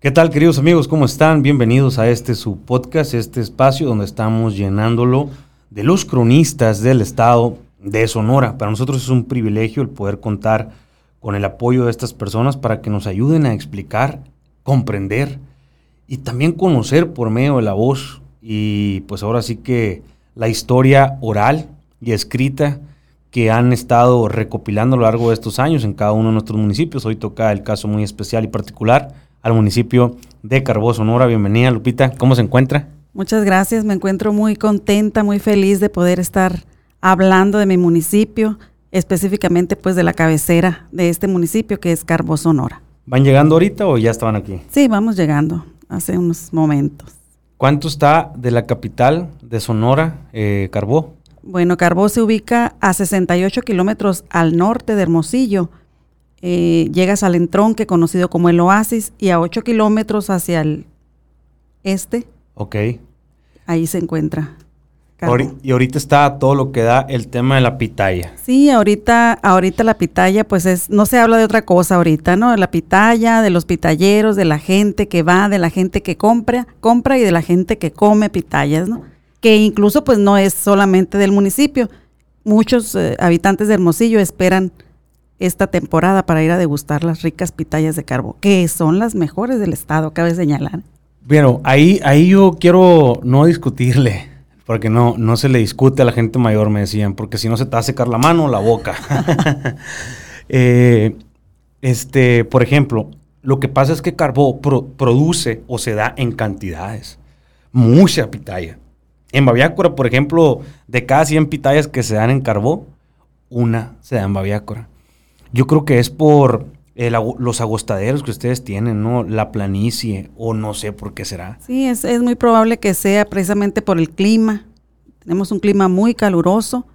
¿Qué tal, queridos amigos? ¿Cómo están? Bienvenidos a este su podcast, este espacio donde estamos llenándolo de los cronistas del estado de Sonora. Para nosotros es un privilegio el poder contar con el apoyo de estas personas para que nos ayuden a explicar, comprender y también conocer por medio de la voz y pues ahora sí que la historia oral y escrita que han estado recopilando a lo largo de estos años en cada uno de nuestros municipios. Hoy toca el caso muy especial y particular al municipio de Carbó, Sonora. Bienvenida, Lupita. ¿Cómo se encuentra? Muchas gracias. Me encuentro muy contenta, muy feliz de poder estar hablando de mi municipio, específicamente pues de la cabecera de este municipio que es Carbó, Sonora. ¿Van llegando ahorita o ya estaban aquí? Sí, vamos llegando hace unos momentos. ¿Cuánto está de la capital de Sonora, eh, Carbó? Bueno, Carbó se ubica a 68 kilómetros al norte de Hermosillo eh, llegas al entronque conocido como el Oasis y a 8 kilómetros hacia el este. Ok. Ahí se encuentra. Y ahorita está todo lo que da el tema de la pitaya. Sí, ahorita, ahorita la pitaya, pues es, no se habla de otra cosa ahorita, ¿no? De la pitaya, de los pitalleros, de la gente que va, de la gente que compra, compra y de la gente que come pitayas, ¿no? Que incluso pues no es solamente del municipio. Muchos eh, habitantes de Hermosillo esperan esta temporada para ir a degustar las ricas pitayas de carbo, que son las mejores del estado, cabe señalar. Bueno, ahí, ahí yo quiero no discutirle, porque no, no se le discute a la gente mayor, me decían, porque si no se te va a secar la mano o la boca. Eh, este, por ejemplo, lo que pasa es que Carbó produce o se da en cantidades. Mucha pitaya. En Baviácora, por ejemplo, de cada 100 pitayas que se dan en Carbó, una se da en Baviácora. Yo creo que es por los agostaderos que ustedes tienen, ¿no? La planicie, o no sé por qué será. Sí, es, muy probable que sea precisamente por el clima. Tenemos un clima muy caluroso,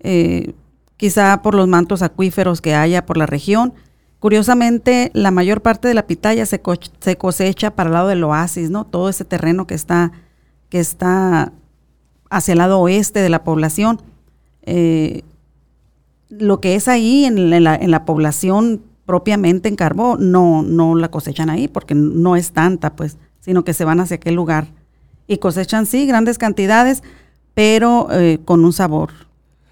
eh, quizá por los mantos acuíferos que haya por la región. Curiosamente, la mayor parte de la pitaya se, cosecha para el lado del oasis, ¿no? Todo ese terreno que está, que está hacia el lado oeste de la población. Eh, lo que es ahí en, la, población propiamente en Carbó, no, no la cosechan ahí porque no es tanta, pues, sino que se van hacia aquel lugar. Y cosechan, sí, grandes cantidades, pero eh, con un sabor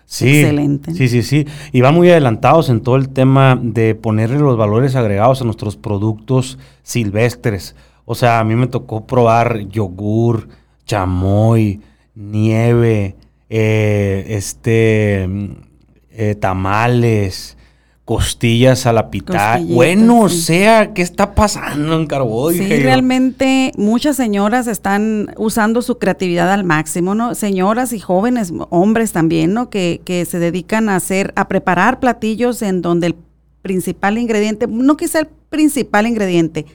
excelente. Sí, sí, sí. Y van muy adelantados en todo el tema de ponerle los valores agregados a nuestros productos silvestres. O sea, a mí me tocó probar yogur, chamoy, nieve, eh, este eh, tamales, costillas a la pitaya. Bueno, o sea, ¿qué está pasando en Carbó? Sí, realmente muchas señoras están usando su creatividad al máximo, ¿no? Señoras y jóvenes, hombres también, ¿no? Que, que se dedican a hacer, a preparar platillos en donde el principal ingrediente, no quizá el principal ingrediente,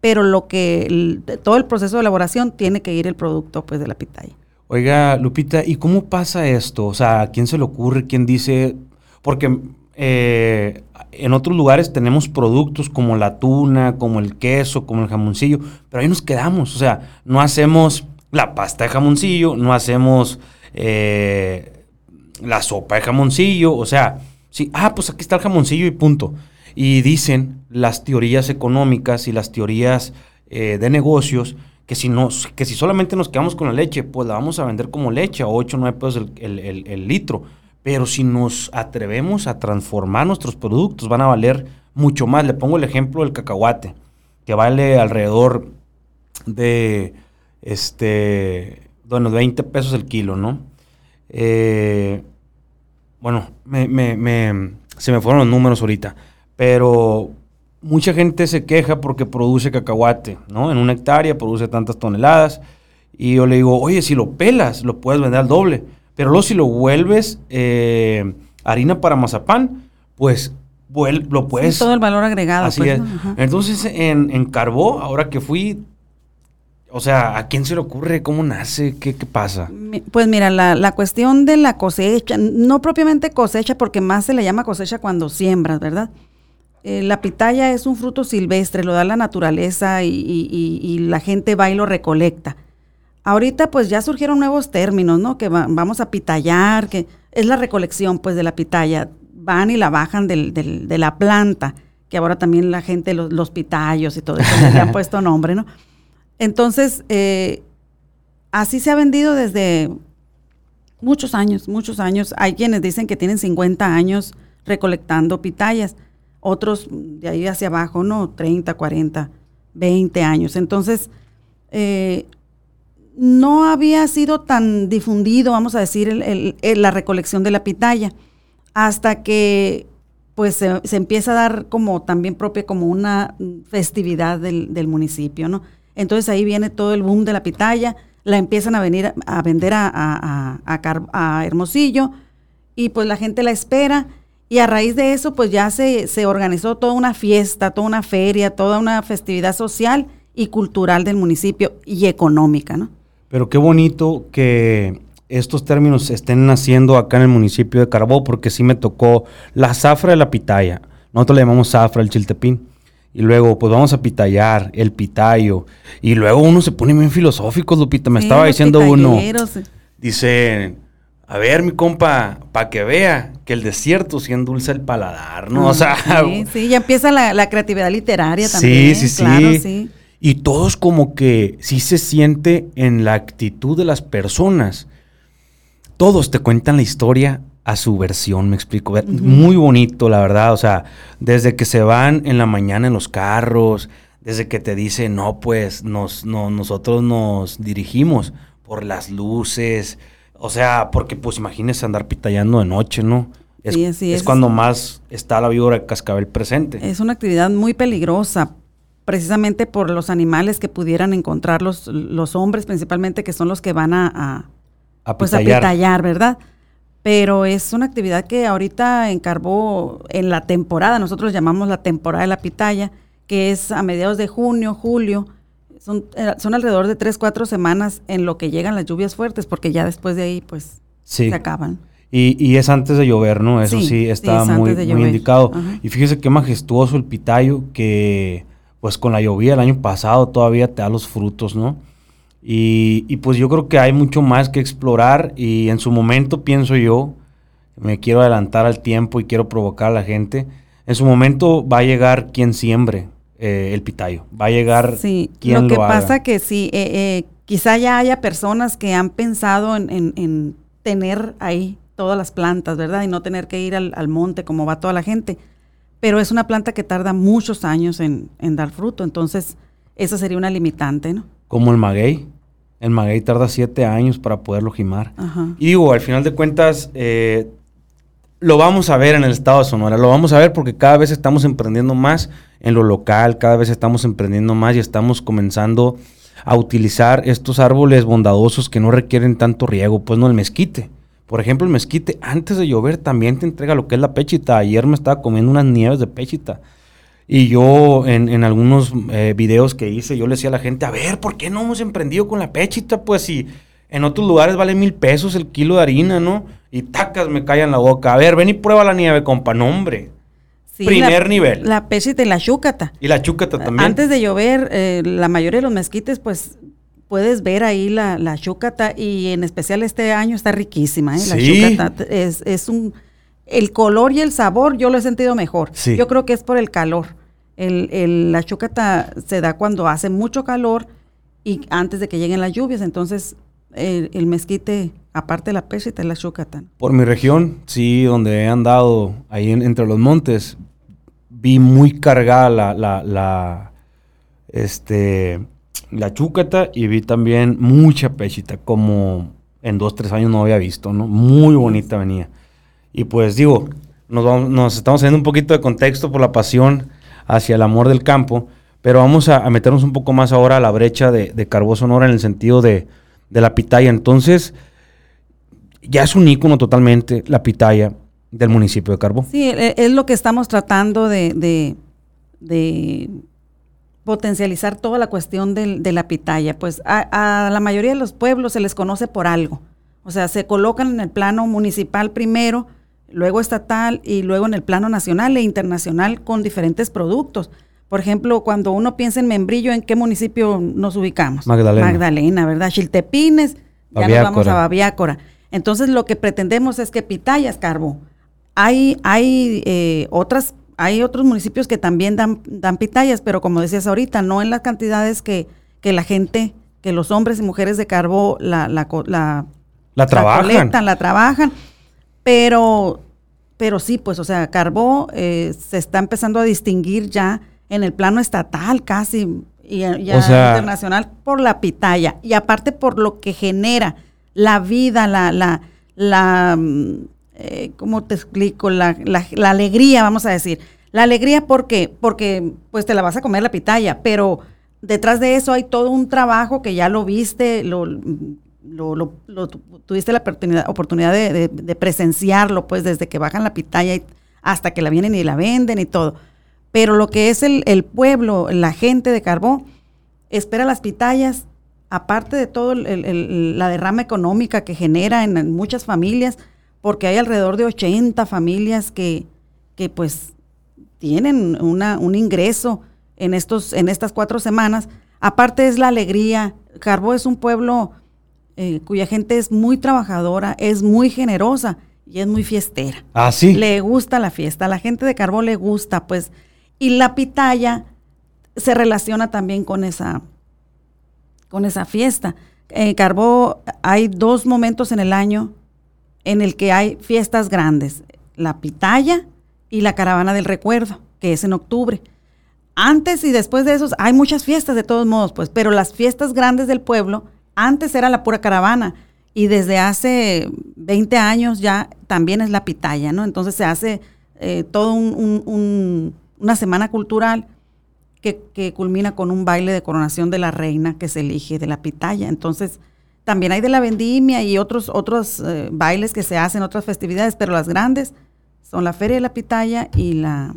pero lo que, todo el proceso de elaboración tiene que ir el producto, pues, de la pitaya. Oiga, Lupita, ¿y cómo pasa esto? O sea, ¿a quién se le ocurre? ¿Quién dice, porque eh, en otros lugares tenemos productos como la tuna, como el queso, como el jamoncillo, pero ahí nos quedamos. O sea, no hacemos la pasta de jamoncillo, no hacemos eh, la sopa de jamoncillo. O sea, sí, ah, pues aquí está el jamoncillo y punto. Y dicen las teorías económicas y las teorías eh, de negocios que si, que si solamente nos quedamos con la leche, pues la vamos a vender como leche a 8 o 9 pesos el litro. Pero si nos atrevemos a transformar nuestros productos, van a valer mucho más. Le pongo el ejemplo del cacahuate, que vale alrededor de, este, bueno, 20 pesos el kilo, ¿no? Eh, bueno, se me fueron los números ahorita, pero mucha gente se queja porque produce cacahuate, ¿no? En una hectárea produce tantas toneladas. Y yo le digo, oye, si lo pelas, lo puedes vender al doble. Pero luego si lo vuelves eh, harina para mazapán, pues lo puedes... todo el valor agregado. Así pues, es. Entonces, en, en Carbó, ahora que fui, o sea, ¿a quién se le ocurre? ¿Cómo nace? ¿Qué, pasa? Pues mira, la, cuestión de la cosecha, no propiamente cosecha, porque más se le llama cosecha cuando siembras, ¿verdad? Eh, la pitaya es un fruto silvestre, lo da la naturaleza y, y, la gente va y lo recolecta. Ahorita pues ya surgieron nuevos términos, ¿no? Que vamos a pitayar, que es la recolección pues de la pitaya. Van y la bajan del, de la planta, que ahora también la gente, los, los pitayos y todo eso, le han puesto nombre, ¿no? Entonces, eh, así se ha vendido desde muchos años, muchos años. Hay quienes dicen que tienen 50 años recolectando pitayas, otros de ahí hacia abajo, no, 30, 40, 20 años. Entonces, eh, no había sido tan difundido, vamos a decir, la recolección de la pitaya, hasta que pues se, empieza a dar como también propia como una festividad del, municipio, ¿no? Entonces ahí viene todo el boom de la pitaya, la empiezan a venir a vender a, a, Hermosillo y pues la gente la espera y a raíz de eso pues ya se, se organizó toda una fiesta, toda una feria, toda una festividad social y cultural del municipio y económica, ¿no? Pero qué bonito que estos términos estén naciendo acá en el municipio de Carbó, porque sí me tocó la zafra de la pitaya. Nosotros le llamamos zafra al chiltepín. Y luego, pues vamos a pitayar, el pitayo. Y luego uno se pone bien filosófico, Lupita. Me estaba diciendo uno. Dice, a ver, mi compa, para que vea que el desierto sí endulza el paladar, ¿no? o sea. Sí, sí, ya empieza la, creatividad literaria también. Sí, sí, claro, sí. Y todos como que sí se siente en la actitud de las personas. Todos te cuentan la historia a su versión, me explico. Muy bonito, la verdad. O sea, desde que se van en la mañana en los carros, desde que te dicen, no, pues nos, no, nosotros nos dirigimos por las luces. O sea, porque pues imagínese andar pitallando de noche, ¿no? Es, sí, es, es, cuando más está la víbora de cascabel presente. Es una actividad muy peligrosa, precisamente por los animales que pudieran encontrar los, los hombres, principalmente, que son los que van a, a, pues, a pitallar, ¿verdad? pero es una actividad que ahorita encarbó en la temporada, nosotros llamamos la temporada de la pitaya, que es a mediados de junio, julio, son, eh, son alrededor de tres, cuatro semanas en lo que llegan las lluvias fuertes, porque ya después de ahí, pues, se acaban. Y, y, es antes de llover, ¿no? Eso sí, está muy, muy indicado. Y fíjese qué majestuoso el pitayo, que pues con la lluvia del año pasado todavía te da los frutos, ¿no? Y, pues yo creo que hay mucho más que explorar y en su momento pienso yo, me quiero adelantar al tiempo y quiero provocar a la gente, en su momento va a llegar quien siembre eh, el pitayo, va a llegar sí, quien lo que pasa que sí, eh, eh, quizá ya haya personas que han pensado en, tener ahí todas las plantas, ¿verdad? Y no tener que ir al, monte como va toda la gente. Pero es una planta que tarda muchos años en, en dar fruto, entonces esa sería una limitante, ¿no? como el maguey. El maguey tarda siete años para poderlo jimar. Y digo, al final de cuentas, eh, lo vamos a ver en el estado de Sonora. Lo vamos a ver porque cada vez estamos emprendiendo más en lo local, cada vez estamos emprendiendo más y estamos comenzando a utilizar estos árboles bondadosos que no requieren tanto riego. Pues no, el mezquite. Por ejemplo, el mezquite, antes de llover, también te entrega lo que es la pechita. Ayer me estaba comiendo unas nieves de pechita. Y yo en, algunos eh, videos que hice, yo le decía a la gente, a ver, ¿por qué no hemos emprendido con la pechita? Pues si en otros lugares vale mil pesos el kilo de harina, ¿no? Y tacas me caen la boca. A ver, ven y prueba la nieve, compa, nombre. Primer nivel. La pechita y la chúcata. Y la chúcata también. Antes de llover, eh, la mayoría de los mezquites, pues puedes ver ahí la, la chúcata y en especial este año está riquísima, ¿eh? La chúcata es, es un... El color y el sabor yo lo he sentido mejor. Yo creo que es por el calor. El, la chúcata se da cuando hace mucho calor y antes de que lleguen las lluvias. Entonces, el, mezquite, aparte de la pesita, es la chúcata. Por mi región, sí, donde he andado ahí entre los montes, vi muy cargada la, la, la, este, la chúcata y vi también mucha pechita, como en dos, tres años no había visto, ¿no? Muy bonita venía. Y pues digo, nos, estamos haciendo un poquito de contexto por la pasión hacia el amor del campo, pero vamos a, meternos un poco más ahora a la brecha de, de Carbó Sonora en el sentido de, la pitaya. Entonces, ya es un ícono totalmente la pitaya del municipio de Carbó. Sí, e, es lo que estamos tratando de, potencializar toda la cuestión de, la pitaya. Pues a, la mayoría de los pueblos se les conoce por algo. O sea, se colocan en el plano municipal primero luego estatal y luego en el plano nacional e internacional con diferentes productos. Por ejemplo, cuando uno piensa en Membrillo, ¿en qué municipio nos ubicamos? Magdalena. Magdalena, ¿verdad? Chiltepines, ya nos vamos a Babiácora. Entonces, lo que pretendemos es que pitayas, Carbo. Hay, hay eh, otras hay otros municipios que también dan, dan pitayas, pero como decías ahorita, no en las cantidades que, que la gente, que los hombres y mujeres de Carbó la, la, la, la trabajan. La, la trabajan, pero, pero sí, pues, o sea, Carbó eh, se está empezando a distinguir ya en el plano estatal casi y ya internacional por la pitaya y aparte por lo que genera la vida, la, la, la mm, eh, ¿cómo te explico? La, la, alegría, vamos a decir. La alegría, ¿por qué? Porque pues te la vas a comer la pitaya, pero detrás de eso hay todo un trabajo que ya lo viste, lo, lo, tuviste la oportunidad, oportunidad de, presenciarlo, pues desde que bajan la pitaya hasta que la vienen y la venden y todo. Pero lo que es el, el pueblo, la gente de Carbón, espera las pitayas, aparte de todo la derrama económica que genera en, muchas familias, porque hay alrededor de 80 familias que, que pues tienen una, un ingreso en, estos, en estas cuatro semanas. Aparte es la alegría. Carbó es un pueblo eh, cuya gente es muy trabajadora, es muy generosa y es muy fiestera. Ah, sí. Le gusta la fiesta. A la gente de Carbó le gusta, pues. Y la pitaya se relaciona también con esa, con esa fiesta. En Carbó hay dos momentos en el año en el que hay fiestas grandes, la pitaya y la caravana del recuerdo, que es en octubre. Antes y después de esos hay muchas fiestas de todos modos, pues, pero las fiestas grandes del pueblo, antes era la pura caravana y desde hace 20 años ya también es la pitaya, ¿no? Entonces se hace eh, todo una semana cultural que, culmina con un baile de coronación de la reina que se elige de la pitaya. Entonces, también hay de la vendimia y otros, otros eh, bailes que se hacen, otras festividades, pero las grandes son la Feria de la Pitaya y la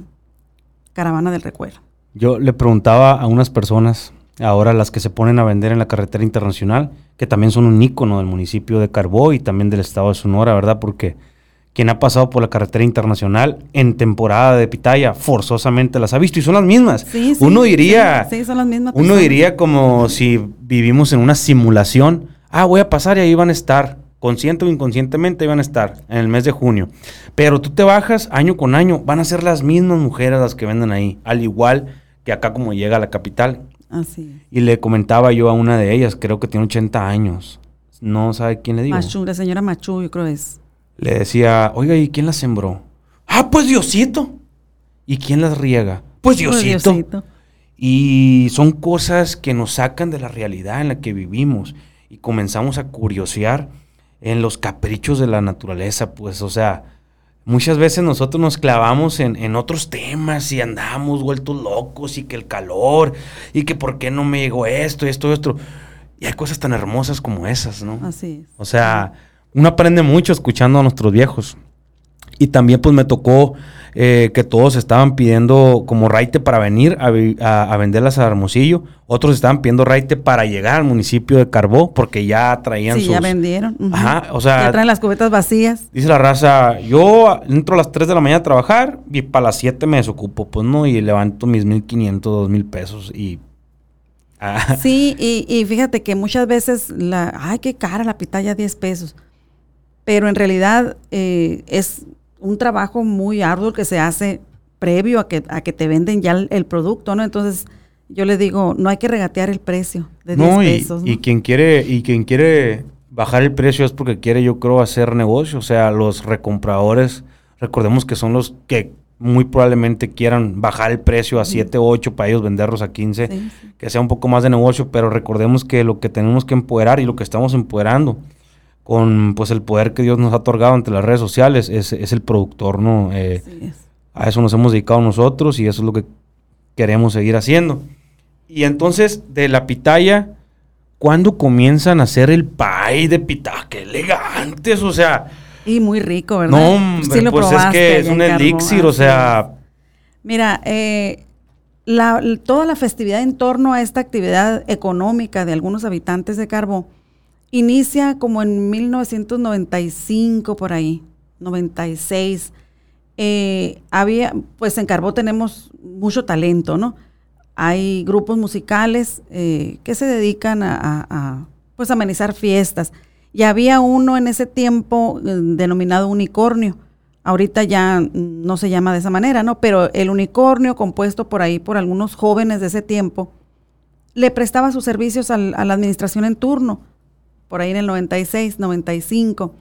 Caravana del Recuerdo. Yo le preguntaba a unas personas, ahora las que se ponen a vender en la carretera internacional, que también son un ícono del municipio de Carbó y también del estado de Sonora, ¿verdad? Porque quien ha pasado por la carretera internacional en temporada de pitaya forzosamente las ha visto y son las mismas. Sí, uno diría, sí, son las mismas uno diría como si vivimos en una simulación. Ah, voy a pasar y ahí van a estar, consciente o inconscientemente van a estar en el mes de junio. Pero tú te bajas año con año, van a ser las mismas mujeres las que venden ahí, al igual que acá como llega a la capital. Así. Y le comentaba yo a una de ellas, creo que tiene 80 años. No sabe quién le digo. Machu, la señora Machu, yo creo es le decía, oiga, ¿y quién las sembró? Ah, pues Diosito. ¿Y quién las riega? Pues, pues Diosito. Y son cosas que nos sacan de la realidad en la que vivimos y comenzamos a curiosear en los caprichos de la naturaleza, pues, o sea, muchas veces nosotros nos clavamos en, en, otros temas y andamos vueltos locos y que el calor y que por qué no me llegó esto, esto, esto. Y hay cosas tan hermosas como esas, ¿no? Así es. O sea, uno aprende mucho escuchando a nuestros viejos. Y también pues me tocó eh, que todos estaban pidiendo como raite para venir a, venderlas a Hermosillo. Otros estaban pidiendo raite para llegar al municipio de Carbó porque ya traían sí, ya vendieron. Ajá, o sea... Ya traen las cubetas vacías. Dice la raza, yo entro a las 3 de la mañana a trabajar y para las 7 me desocupo, pues no, y levanto mis 1.500, 2.000 pesos y... Ah. Sí, y, y, fíjate que muchas veces la... Ay, qué cara la pitaya, 10 pesos pero en realidad eh, es un trabajo muy arduo que se hace previo a que, a que te venden ya el, producto, ¿no? Entonces, yo le digo, no hay que regatear el precio de 10 pesos. Y, quien quiere, y quien quiere bajar el precio es porque quiere, yo creo, hacer negocio. O sea, los recompradores, recordemos que son los que muy probablemente quieran bajar el precio a 7 o 8 para ellos venderlos a 15, que sea un poco más de negocio, pero recordemos que lo que tenemos que empoderar y lo que estamos empoderando con pues el poder que Dios nos ha otorgado ante las redes sociales, es, el productor, ¿no? Eh, a eso nos hemos dedicado nosotros y eso es lo que queremos seguir haciendo. Y entonces, de la pitaya, ¿cuándo comienzan a hacer el pay de pitaya? ¡Qué elegantes! O sea... Y muy rico, ¿verdad? No, hombre, pues es que es un elixir, o sea... Mira, eh, toda la festividad en torno a esta actividad económica de algunos habitantes de Carbón Inicia como en 1995 por ahí, 96. Eh, había, pues en Carbó tenemos mucho talento, ¿no? Hay grupos musicales eh, que se dedican a, pues amenizar fiestas. Y había uno en ese tiempo eh, denominado Unicornio. Ahorita ya no se llama de esa manera, ¿no? Pero el unicornio, compuesto por ahí por algunos jóvenes de ese tiempo, le prestaba sus servicios a la administración en turno, por ahí en el 96, 95.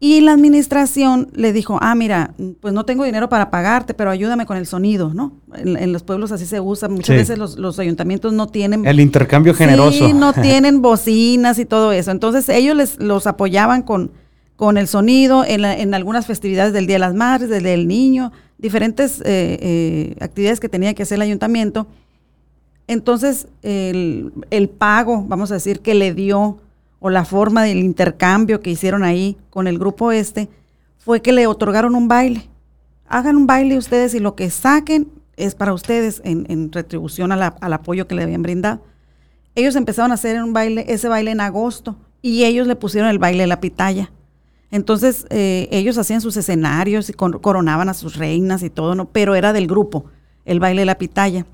Y la administración le dijo, ah, mira, pues no tengo dinero para pagarte, pero ayúdame con el sonido, ¿no? En, los pueblos así se usa, muchas veces los, ayuntamientos no tienen... El intercambio generoso. Sí, no tienen bocinas y todo eso. Entonces ellos les, los apoyaban con, con el sonido en, en algunas festividades del Día de las Madres, del Día del Niño, diferentes eh, eh, actividades que tenía que hacer el ayuntamiento. Entonces el, el pago, vamos a decir, que le dio o la forma del intercambio que hicieron ahí con el grupo este fue que le otorgaron un baile. Hagan un baile ustedes y lo que saquen es para ustedes en, retribución al apoyo que le habían brindado. Ellos empezaron a hacer un baile, ese baile en agosto y ellos le pusieron el baile de la pitaya. Entonces eh, ellos hacían sus escenarios y coronaban a sus reinas y todo, ¿no? pero era del grupo, el baile de la pitaya.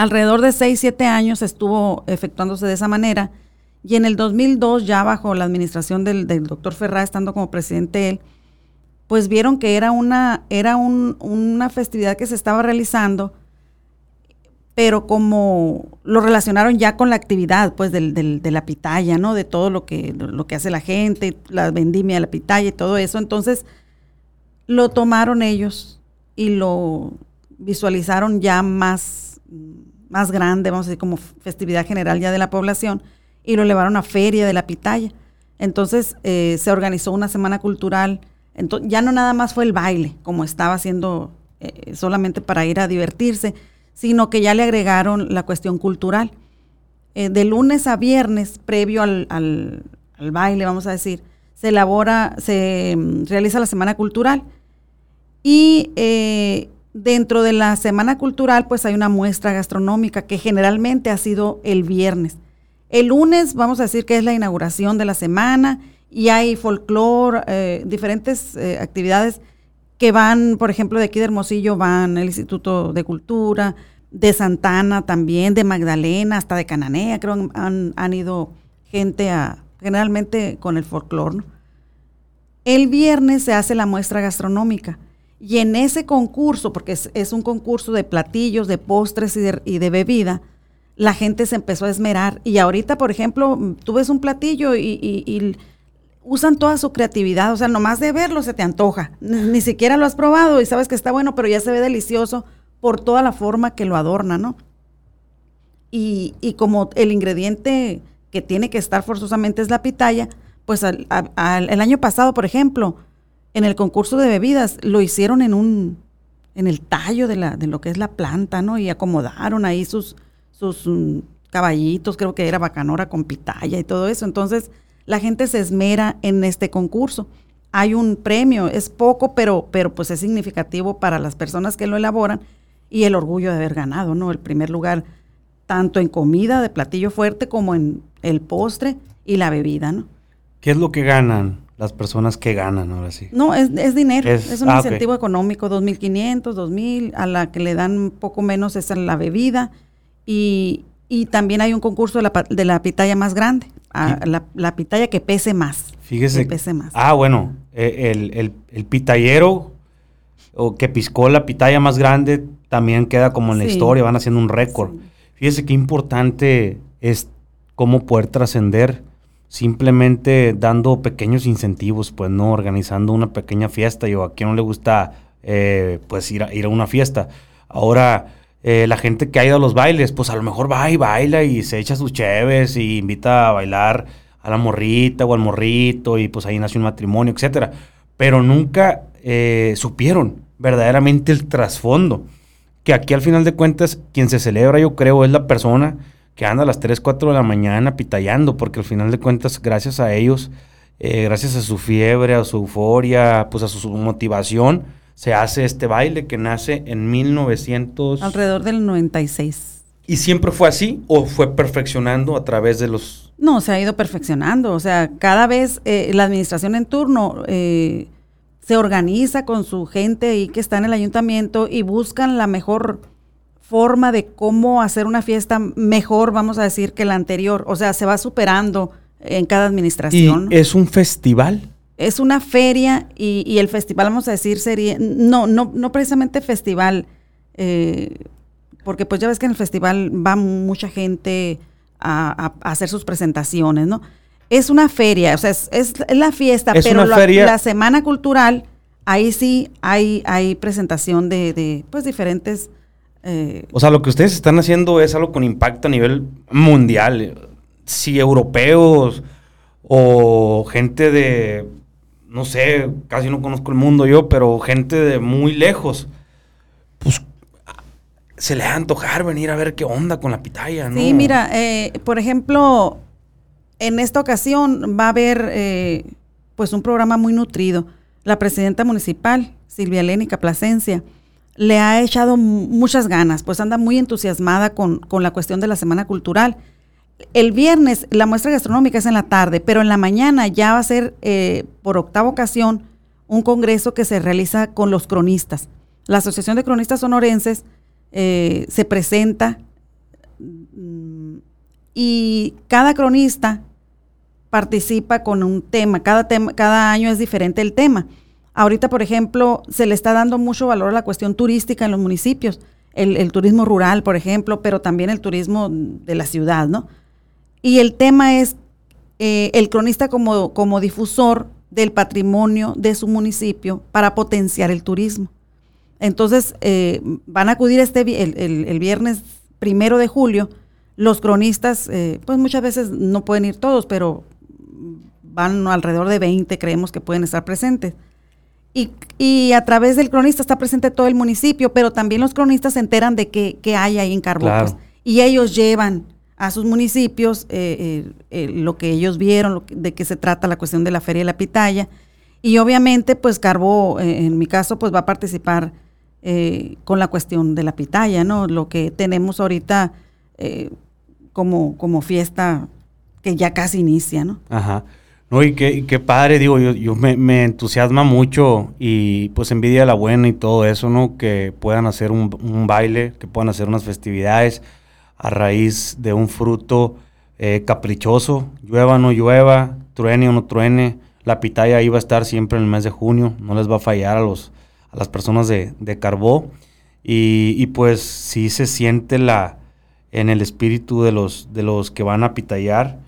Alrededor de 6, 7 años estuvo efectuándose de esa manera y en el 2002, ya bajo la administración del, doctor Ferrá, estando como presidente él, pues vieron que era una, era una festividad que se estaba realizando, pero como lo relacionaron ya con la actividad, pues, del, de la pitaya, ¿no? De todo lo que, lo que hace la gente, la vendimia la pitaya y todo eso. Entonces, lo tomaron ellos y lo visualizaron ya más, más grande, vamos a decir, como festividad general ya de la población y lo llevaron a Feria de la Pitaya. Entonces eh, se organizó una semana cultural. Entonces, ya no nada más fue el baile, como estaba haciendo eh, solamente para ir a divertirse, sino que ya le agregaron la cuestión cultural. Eh, de lunes a viernes, previo al, al, baile, vamos a decir, se elabora, se mm, realiza la semana cultural. Y dentro de la semana cultural, pues hay una muestra gastronómica que generalmente ha sido el viernes. El lunes vamos a decir que es la inauguración de la semana y hay folclore, eh, diferentes eh, actividades que van, por ejemplo, de aquí de Hermosillo van el Instituto de Cultura, de Santana también, de Magdalena, hasta de Cananea, creo que han, ido gente a, generalmente con el folclore. El viernes se hace la muestra gastronómica y en ese concurso, porque es, un concurso de platillos, de postres y de, y de bebida, la gente se empezó a esmerar. Y ahorita, por ejemplo, tú ves un platillo y, usan toda su creatividad. O sea, nomás de verlo se te antoja. Ni, siquiera lo has probado y sabes que está bueno, pero ya se ve delicioso por toda la forma que lo adorna, ¿no? Y, como el ingrediente que tiene que estar forzosamente es la pitaya, pues el año pasado, por ejemplo, en el concurso de bebidas lo hicieron en un en el tallo de, la, de lo que es la planta, ¿no? Y acomodaron ahí sus, sus mm, caballitos, creo que era bacanora con pitaya y todo eso. Entonces, la gente se esmera en este concurso. Hay un premio, es poco, pero, pero pues es significativo para las personas que lo elaboran y el orgullo de haber ganado, ¿no? El primer lugar, tanto en comida de platillo fuerte como en el postre y la bebida, ¿no? ¿Qué es lo que ganan las personas que ganan ahora sí? No, es, dinero, es, un ah, incentivo económico, 2.500, 2.000, a la que le dan poco menos es la bebida y, también hay un concurso de la, de la pitaya más grande, la, pitaya que pese más. Fíjese. Que pese más. Ah, bueno, eh, el, el, pitayero o que piscó la pitaya más grande también queda como en la historia, van haciendo un récord. Fíjese qué importante es cómo poder trascender simplemente dando pequeños incentivos, pues no organizando una pequeña fiesta. Yo a quien no le gusta eh, pues ir a, ir a una fiesta. Ahora eh, la gente que ha ido a los bailes, pues a lo mejor va y baila y se echa sus cheves y invita a bailar a la morrita o al morrito y pues ahí nace un matrimonio, etcétera. Pero nunca eh, supieron verdaderamente el trasfondo. Que aquí al final de cuentas, quien se celebra, yo creo, es la persona que anda a las 3, 4 de la mañana pitallando, porque al final de cuentas, gracias a ellos, eh, gracias a su fiebre, a su euforia, pues a su motivación, se hace este baile que nace en 1900... Alrededor del 96. ¿Y siempre fue así o fue perfeccionando a través de los...? No, se ha ido perfeccionando. O sea, cada vez eh, la administración en turno eh, se organiza con su gente ahí que está en el ayuntamiento y buscan la mejor forma de cómo hacer una fiesta mejor, vamos a decir, que la anterior. O sea, se va superando en cada administración. ¿Y es un festival? es una feria y, el festival, vamos a decir, sería, no, no, no precisamente festival, eh, porque pues ya ves que en el festival va mucha gente a, hacer sus presentaciones, ¿no? Es una feria, o sea, es, la fiesta, pero la, semana cultural, ahí sí hay, hay presentación de, pues diferentes... Eh, o sea, lo que ustedes están haciendo es algo con impacto a nivel mundial. Si europeos o gente de no sé, casi no conozco el mundo yo, pero gente de muy lejos, pues se le va a antojar venir a ver qué onda con la pitaya, ¿no? Sí, mira, eh, por ejemplo, en esta ocasión va a haber eh, pues un programa muy nutrido. La presidenta municipal, Silvia Lénica Plasencia, le ha echado muchas ganas, pues anda muy entusiasmada con, con la cuestión de la Semana Cultural el viernes la muestra gastronómica es en la tarde, pero en la mañana ya va a ser eh, por octava ocasión un congreso que se realiza con los cronistas. La Asociación de Cronistas Sonorenses eh, se presenta mm, y cada cronista participa con un tema. Cada, tema, cada año es diferente el tema. Ahorita, por ejemplo, se le está dando mucho valor a la cuestión turística en los municipios. El, el turismo rural, por ejemplo, pero también el turismo de la ciudad, ¿no? Y el tema es eh, el cronista como, como difusor del patrimonio de su municipio para potenciar el turismo. Entonces, eh, van a acudir este el, viernes primero de julio. Los cronistas, eh, pues muchas veces no pueden ir todos, pero van alrededor de 20, creemos que pueden estar presentes. Y, a través del cronista está presente todo el municipio, pero también los cronistas se enteran de qué, hay ahí en Carbó. Pues, y ellos llevan a sus municipios eh, eh, eh, lo que ellos vieron, de qué se trata la cuestión de la Feria de la Pitaya. Y obviamente, pues Carbo, en mi caso, pues va a participar con la cuestión de la pitaya, ¿no? Lo que tenemos ahorita como, como fiesta que ya casi inicia, ¿no? Ajá. No, y qué, qué padre, digo, yo, yo me, me, entusiasma mucho y pues envidia la buena y todo eso, ¿no? Que puedan hacer un, un baile, que puedan hacer unas festividades a raíz de un fruto eh, caprichoso, llueva o no llueva, truene o no truene, la pitaya iba a estar siempre en el mes de junio, no les va a fallar a, los, a las personas de, de Carbó. Y, pues sí se siente la, en el espíritu de los, de los que van a pitayar,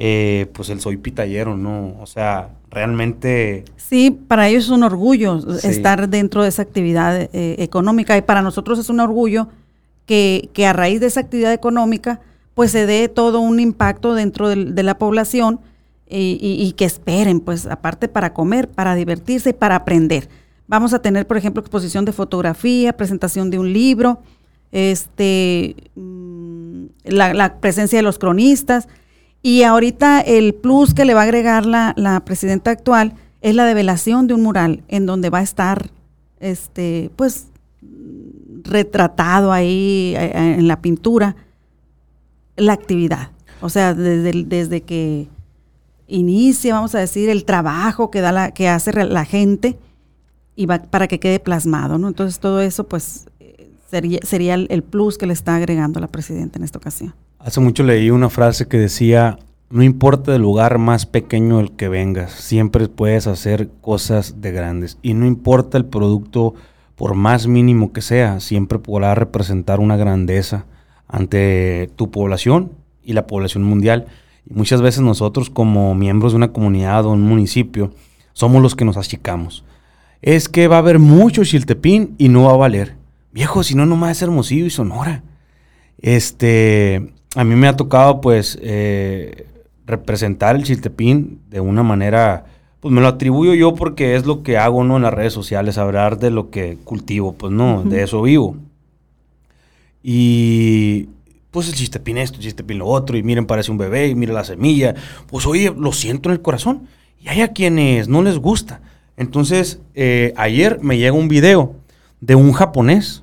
eh, pues el soy pitayero, ¿no? O sea, realmente... Sí, para ellos es un orgullo estar dentro de esa actividad eh, económica y para nosotros es un orgullo que, a raíz de esa actividad económica, pues se dé todo un impacto dentro de, la población y, que esperen, pues aparte para comer, para divertirse y para aprender. Vamos a tener, por ejemplo, exposición de fotografía, presentación de un libro, este, mm, la, presencia de los cronistas. Y ahorita el plus que le va a agregar la, la, presidenta actual es la develación de un mural en donde va a estar, este, pues, retratado ahí eh, eh, en la pintura la actividad. O sea, desde, desde que inicia, vamos a decir, el trabajo que da la, que hace la gente y va para que quede plasmado, ¿no? Entonces todo eso, pues, sería, sería el, plus que le está agregando la presidenta en esta ocasión. Hace mucho leí una frase que decía, no importa el lugar más pequeño el que vengas, siempre puedes hacer cosas de grandes. Y no importa el producto por más mínimo que sea, siempre podrá representar una grandeza ante tu población y la población mundial. Y muchas veces nosotros como miembros de una comunidad o un municipio somos los que nos achicamos. Es que va a haber mucho chiltepín y no va a valer. Viejo, si no, nomás es Hermosillo y Sonora. Este, a mí me ha tocado pues eh, representar el chiltepín de una manera pues me lo atribuyo yo porque es lo que hago, ¿no? En las redes sociales, hablar de lo que cultivo, pues no, de eso vivo. Y pues el chistepín esto, el chistepín lo otro, y miren, parece un bebé, y miren la semilla. Pues oye, lo siento en el corazón. Y hay a quienes no les gusta. Entonces, eh, ayer me llega un video de un japonés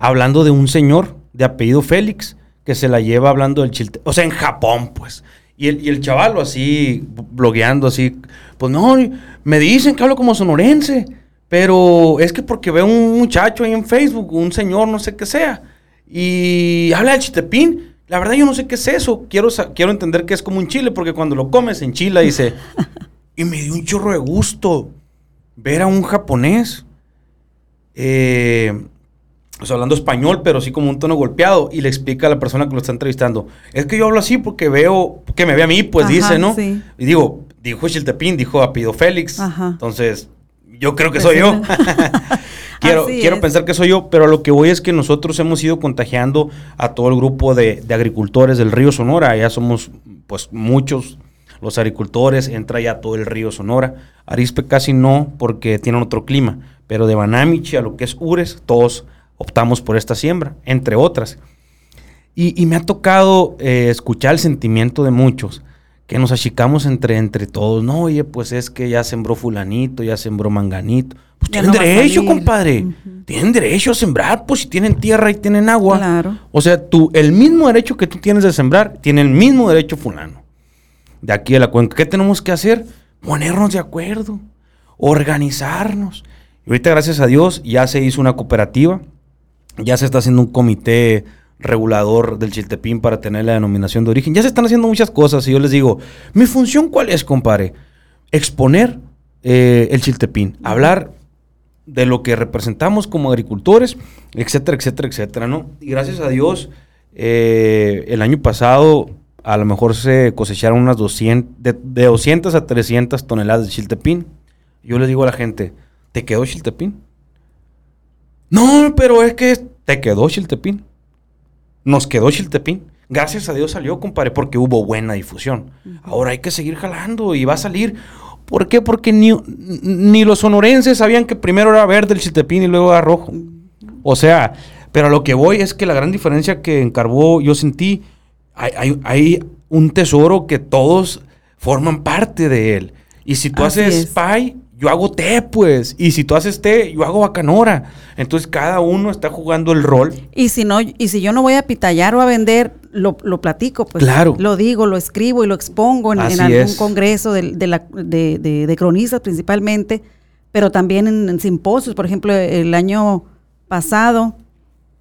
hablando de un señor de apellido Félix que se la lleva hablando del chiste. O sea, en Japón, pues. Y el, y el chavalo así, blogueando así, pues no, me dicen que hablo como sonorense, pero es que porque veo un muchacho ahí en Facebook, un señor, no sé qué sea, y habla de chitepín. La verdad yo no sé qué es eso, quiero, quiero entender que es como un chile, porque cuando lo comes en chile dice... Y me dio un chorro de gusto ver a un japonés, eh, o sea, hablando español, pero sí como un tono golpeado, y le explica a la persona que lo está entrevistando, es que yo hablo así porque veo, que me ve a mí, pues Ajá, dice, ¿no? sí. Y digo, dijo Chiltepín, dijo Apido Félix, Ajá. entonces yo creo que Pues soy yo. quiero Así quiero es. pensar que soy yo, pero lo que voy es que nosotros hemos ido contagiando a todo el grupo de, de agricultores del río Sonora, ya somos pues muchos los agricultores, entra ya todo el río Sonora. Arispe casi no, porque tienen otro clima, pero de Banamichi a lo que es Ures, todos optamos por esta siembra, entre otras. Y, y me ha tocado eh, escuchar el sentimiento de muchos, que nos achicamos entre, entre todos. No, oye, pues es que ya sembró fulanito, ya sembró manganito. Pues Ya tienen no a derecho, compadre. Ujú. Tienen derecho a sembrar, pues si tienen tierra y tienen agua. Claro. O sea, tú, el mismo derecho que tú tienes de sembrar, tiene el mismo derecho fulano. De aquí de la cuenca. ¿Qué tenemos que hacer? Ponernos de acuerdo. Organizarnos. Y ahorita, gracias a Dios, ya se hizo una cooperativa. Ya se está haciendo un comité regulador del Chiltepín para tener la denominación de origen. Ya se están haciendo muchas cosas y yo les digo, ¿mi función cuál es, compadre? Exponer eh, el Chiltepín, hablar de lo que representamos como agricultores, etcétera, etcétera, etcétera, ¿no? Y gracias a Dios, eh, el año pasado a lo mejor se cosecharon unas 200, de, de 200 a 300 toneladas de chiltepín. Yo les digo a la gente, ¿te quedó chiltepín? No, pero es que te quedó chiltepín. Nos quedó chiltepín. Gracias a Dios salió, compadre, porque hubo buena difusión. Ahora hay que seguir jalando y va a salir. ¿Por qué? Porque ni, ni los sonorenses sabían que primero era verde el chiltepín y luego era rojo. O sea, pero a lo que voy es que la gran diferencia que en Carbó yo sentí, hay, hay- hay un tesoro que todos forman parte de él. Y si tú Así haces es. pie, yo hago té, pues. Y si tú haces té, yo hago bacanora. Entonces cada uno está jugando el rol. Y si no, y si yo no voy a pitallar o a vender, lo, lo platico, pues. Claro. Lo digo, lo escribo y lo expongo en, algún es. congreso de, de, la- de- de- de cronistas principalmente, pero también en, en simposios. Por ejemplo, el año pasado,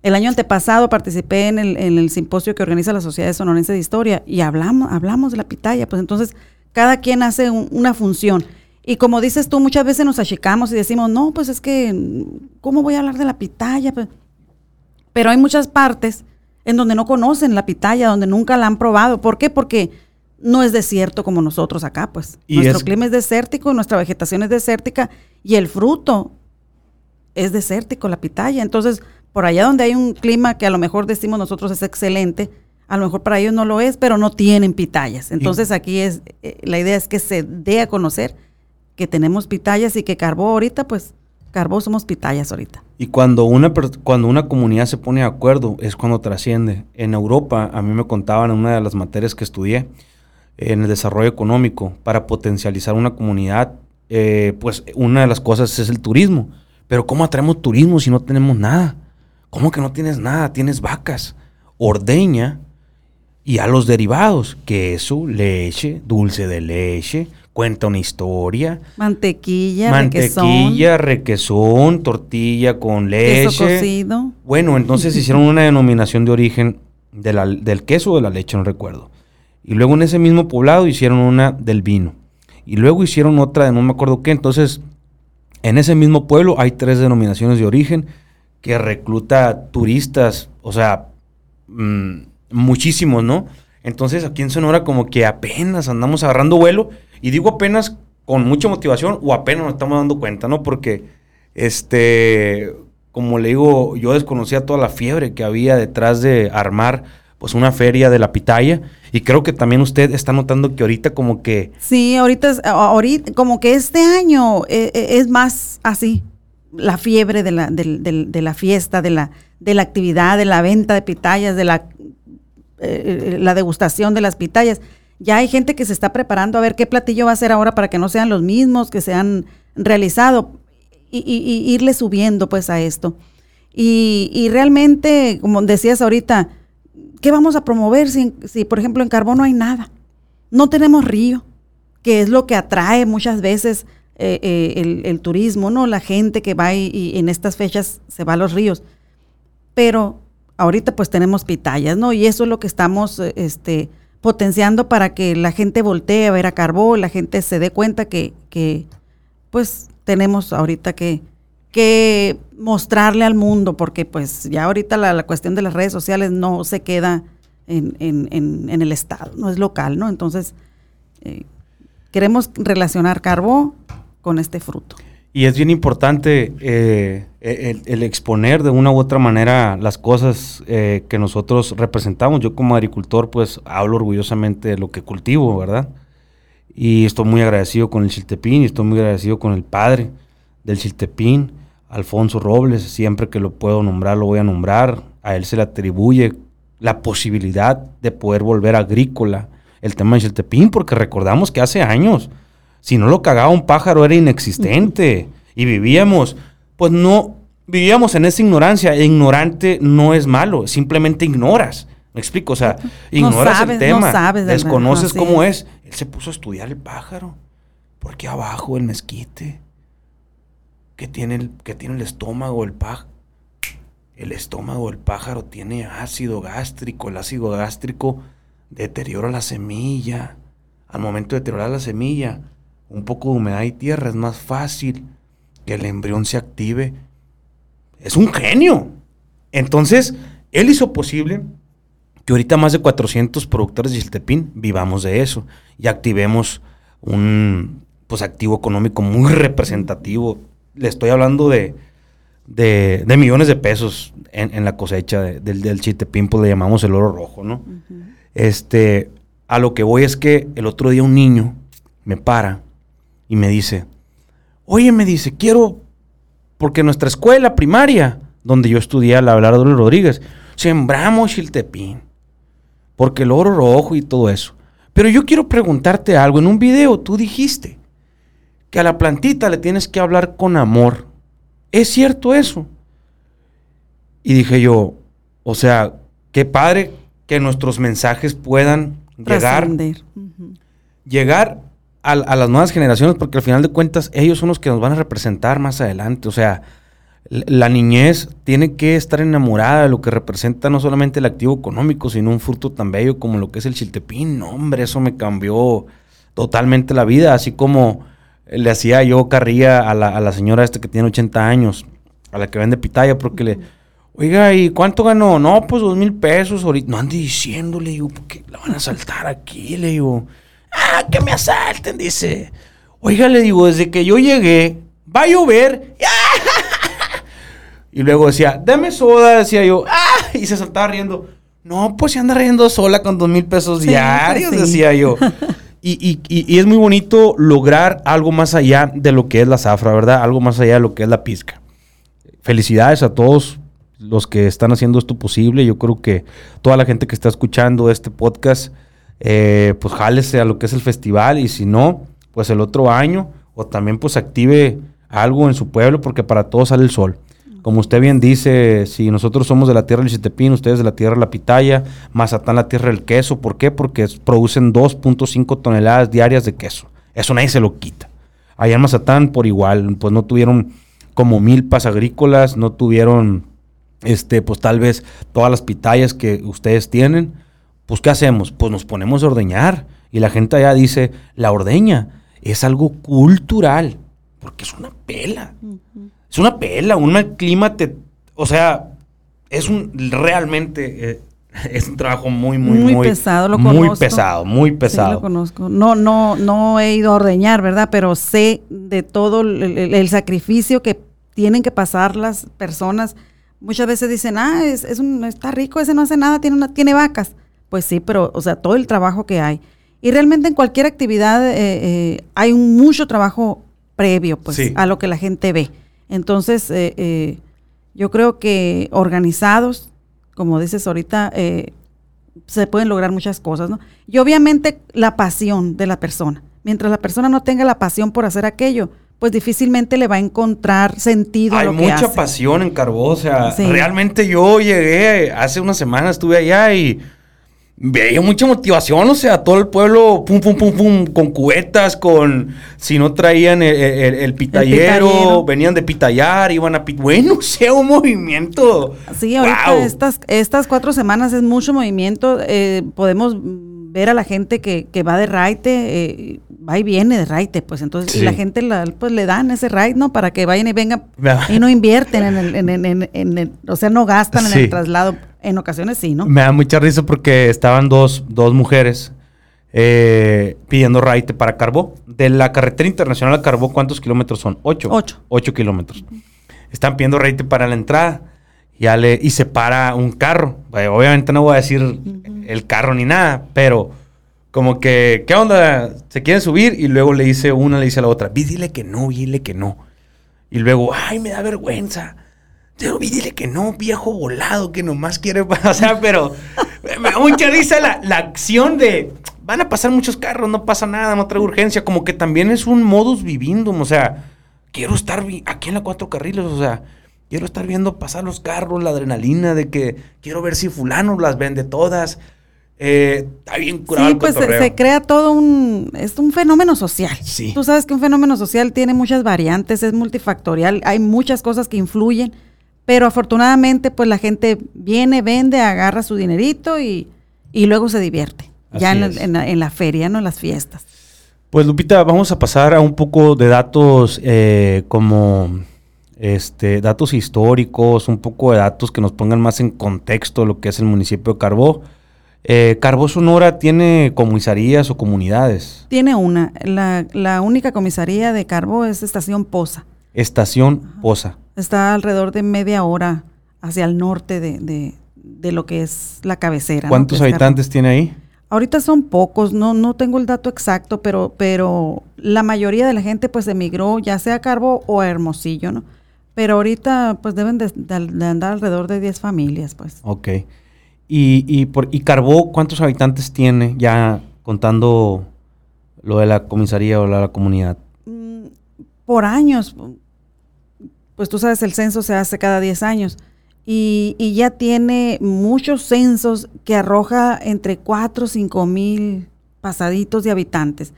el año antepasado participé en el, en el simposio que organiza la Sociedad Sonorense de Historia y hablamos, hablamos de la pitaya. Pues entonces, cada quien hace un- una función. Y como dices tú, muchas veces nos achicamos y decimos, no, pues es que, ¿cómo voy a hablar de la pitaya? Pues, pero hay muchas partes en donde no conocen la pitaya, donde nunca la han probado. ¿Por qué? Porque no es desierto como nosotros acá, pues. Y Nuestro es- clima es desértico, nuestra vegetación es desértica y el fruto es desértico, la pitaya. Entonces, por allá donde hay un clima que a lo mejor decimos nosotros es excelente, a lo mejor para ellos no lo es, pero no tienen pitayas. Entonces, aquí es, eh, la idea es que se dé a conocer que tenemos pitayas y que Carbó ahorita, pues, Carbó somos pitayas ahorita. Y cuando una, cuando una comunidad se pone de acuerdo es cuando trasciende. En Europa, a mí me contaban en una de las materias que estudié, en el desarrollo económico, para potencializar una comunidad, eh, pues una de las cosas es el turismo. Pero ¿cómo atraemos turismo si no tenemos nada? ¿Cómo que no tienes nada? Tienes vacas, ordeña y a los derivados, queso, leche, dulce de leche, cuenta una historia, Mantequilla, mantequilla, requesón, tortilla con leche. queso cocido. Bueno, entonces hicieron una denominación de origen de la- del queso o de la leche, no recuerdo. Y luego en ese mismo poblado hicieron una del vino. Y luego hicieron otra de no me acuerdo qué. Entonces, en ese mismo pueblo hay tres denominaciones de origen que recluta turistas, o sea, mm, muchísimos, ¿no? Entonces aquí en Sonora como que apenas andamos agarrando vuelo, y digo apenas con mucha motivación o apenas nos estamos dando cuenta, ¿no? Porque, este, como le digo, yo desconocía toda la fiebre que había detrás de armar pues una feria de la pitaya, y creo que también usted está notando que ahorita como que... Sí, ahorita, es- ahorita, como que este año eh, eh, es más así, la fiebre de la, del- de la fiesta, de la, de la actividad, de la venta de pitayas, de la, eh, la degustación de las pitayas. Ya hay gente que se está preparando a ver qué platillo va a hacer ahora para que no sean los mismos que se han realizado y, irle subiendo pues a esto. Y, realmente, como decías ahorita, ¿qué vamos a promover si, por ejemplo, en Carbón no hay nada? No tenemos río, que es lo que atrae muchas veces eh, eh, el, el turismo, ¿no? La gente que va y, y en estas fechas se va a los ríos. Pero ahorita pues tenemos pitayas, ¿no? Y eso es lo que estamos eh, este, potenciando para que la gente voltee a ver a Carbó, la gente se dé cuenta que, que pues tenemos ahorita que, que mostrarle al mundo, porque pues ya ahorita la, cuestión de las redes sociales no se queda en, en, el Estado, no es local, ¿no? Entonces, eh, queremos relacionar Carbó con este fruto. Y es bien importante eh, el, exponer de una u otra manera las cosas eh, que nosotros representamos. Yo como agricultor pues hablo orgullosamente de lo que cultivo, ¿verdad? Y estoy muy agradecido con el Chiltepín y estoy muy agradecido con el padre del Chiltepín, Alfonso Robles. Siempre que lo puedo nombrar, lo voy a nombrar. A él se le atribuye la posibilidad de poder volver agrícola el tema del Chiltepín, porque recordamos que hace años si no lo cagaba un pájaro era inexistente. Y vivíamos, pues no, vivíamos en esa ignorancia. E ignorante no es malo, simplemente ignoras. ¿Me explico? O sea, ignoras el tema, sabes desconoces cómo es. Él se puso a estudiar el pájaro. ¿Por qué abajo el mezquite? ¿Qué tiene el, qué tiene el estómago el pájaro? El estómago del pájaro tiene ácido gástrico. El ácido gástrico deteriora la semilla. Al momento de deteriorar la semilla, un poco de humedad y tierra, es más fácil que el embrión se active. Es un genio. Entonces, él hizo posible que ahorita más de 400 productores de Chiltepín vivamos de eso y activemos un pues, activo económico muy representativo. Le estoy hablando de, de, millones de pesos en, la cosecha del, del Chiltepín, pues le llamamos el oro rojo, ¿no? Este, a lo que voy es que el otro día un niño me para y me dice, oye, me dice, quiero, porque nuestra escuela primaria, donde yo estudié al hablar de Rodríguez, sembramos chiltepín, porque el oro rojo y todo eso. Pero yo quiero preguntarte algo. En un video tú dijiste que a la plantita le tienes que hablar con amor. ¿Es cierto eso? Y dije yo, o sea, qué padre que nuestros mensajes puedan llegar, llegar a, las nuevas generaciones, porque al final de cuentas ellos son los que nos van a representar más adelante. O sea, la niñez tiene que estar enamorada de lo que representa no solamente el activo económico, sino un fruto tan bello como lo que es el chiltepín. No, hombre, eso me cambió totalmente la vida. Así como le hacía yo carrilla a la, señora esta que tiene 80 años, a la que vende pitaya, porque le... Oiga, ¿y cuánto ganó? No, pues dos mil pesos ahorita. No ande diciéndole, digo, porque la van a saltar aquí, le digo. Ah, que me asalten, dice. Oiga, le digo, desde que yo llegué, va a llover. Y luego decía, dame soda, decía yo. ¡Ah! Y se saltaba riendo. No, pues se anda riendo sola con dos mil pesos diarios, pues decía yo. Y, y, es muy bonito lograr algo más allá de lo que es la zafra, ¿verdad? Algo más allá de lo que es la pizca. Felicidades a todos los que están haciendo esto posible. Yo creo que toda la gente que está escuchando este podcast eh, pues jálese a lo que es el festival y si no, pues el otro año o también pues active algo en su pueblo porque para todos sale el sol. Como usted bien dice, si nosotros somos de la tierra del Chitepín, ustedes de la tierra de la pitaya, Mazatán la tierra del queso, ¿por qué? Porque producen 2.5 toneladas diarias de queso. Eso nadie se lo quita. Allá en Mazatán por igual, pues no tuvieron como milpas agrícolas, no tuvieron este pues tal vez todas las pitayas que ustedes tienen pues ¿qué hacemos? Pues nos ponemos a ordeñar. Y la gente allá dice, la ordeña es algo cultural, porque es una pela. Es una pela, un clima, te, o sea, es un realmente... Eh, es un trabajo muy, muy, muy, pesado, lo Muy pesado, muy pesado. Sí, lo conozco. No, no, no he ido a ordeñar, ¿verdad? Pero sé de todo el, sacrificio que tienen que pasar las personas. Muchas veces dicen, ah, es, es un, está rico, ese no hace nada, tiene, una, tiene vacas. Pues sí, pero, o sea, todo el trabajo que hay. Y realmente en cualquier actividad eh, eh, hay mucho trabajo previo, pues, a lo que la gente ve. Entonces, eh, yo creo que organizados, como dices ahorita, se pueden lograr muchas cosas, ¿no? Y obviamente la pasión de la persona. Mientras la persona no tenga la pasión por hacer aquello, pues difícilmente le va a encontrar sentido. Hay mucha pasión en Carbó, o sea, realmente yo llegué hace una semana, estuve allá y veía mucha motivación, o sea, todo el pueblo, pum, pum, pum, pum, con cubetas, con, si no traían el, pitallero, venían de pitallar, iban a pit, bueno, o sea, un movimiento. Sí, ahorita estas, estas cuatro semanas es mucho movimiento, eh, podemos ver a la gente que, que va de raite, eh, va y viene de raite, pues entonces y la gente la, pues le dan ese raite, ¿no? Para que vayan y vengan y no invierten en el, en, en, en el, o sea, no gastan en el traslado. En ocasiones sí, ¿no? Me da mucha risa porque estaban dos, dos mujeres eh, pidiendo raite para Carbó. De la carretera internacional a Carbó, ¿cuántos kilómetros son? Ocho. Ocho. Ocho kilómetros. Están pidiendo raite para la entrada y, le, y se para un carro. obviamente no voy a decir el carro ni nada, pero como que, ¿qué onda? Se quieren subir y luego le dice una, le dice a la otra, dile que no, dile que no. Y luego, ay, me da vergüenza. Pero vi dile que no, viejo volado, que nomás quiere pasar, pero me da mucha risa la, la acción de, van a pasar muchos carros, no pasa nada, no trae urgencia, como que también es un modus vivindum, o sea, quiero estar aquí en la cuatro carriles, o sea, quiero estar viendo pasar los carros, la adrenalina de que quiero ver si fulano las vende todas. Eh, está bien curado sí, pues se, crea todo un, es un fenómeno social. Sí. Tú sabes que un fenómeno social tiene muchas variantes, es multifactorial, hay muchas cosas que influyen, pero afortunadamente pues la gente viene, vende, agarra su dinerito y, luego se divierte, ya en la, en, la, feria, ¿no? En las fiestas. Pues Lupita, vamos a pasar a un poco de datos eh, como este, datos históricos, un poco de datos que nos pongan más en contexto lo que es el municipio de Carbó. Eh, Carbó Sonora tiene comisarías o comunidades. Tiene una. La, única comisaría de Carbó es Estación Poza. Estación Poza. Está alrededor de media hora hacia el norte de, lo que es la cabecera. ¿Cuántos habitantes tiene ahí? Ahorita son pocos, no, no tengo el dato exacto, pero, pero la mayoría de la gente pues emigró ya sea a Carbó o a Hermosillo, ¿no? Pero ahorita pues deben de, andar alrededor de 10 familias, pues. Ok. Y, y, por, ¿Y Carbó cuántos habitantes tiene ya contando lo de la comisaría o la, comunidad? Por años. Pues tú sabes, el censo se hace cada 10 años. Y, y, ya tiene muchos censos que arroja entre 4 o 5 mil pasaditos de habitantes.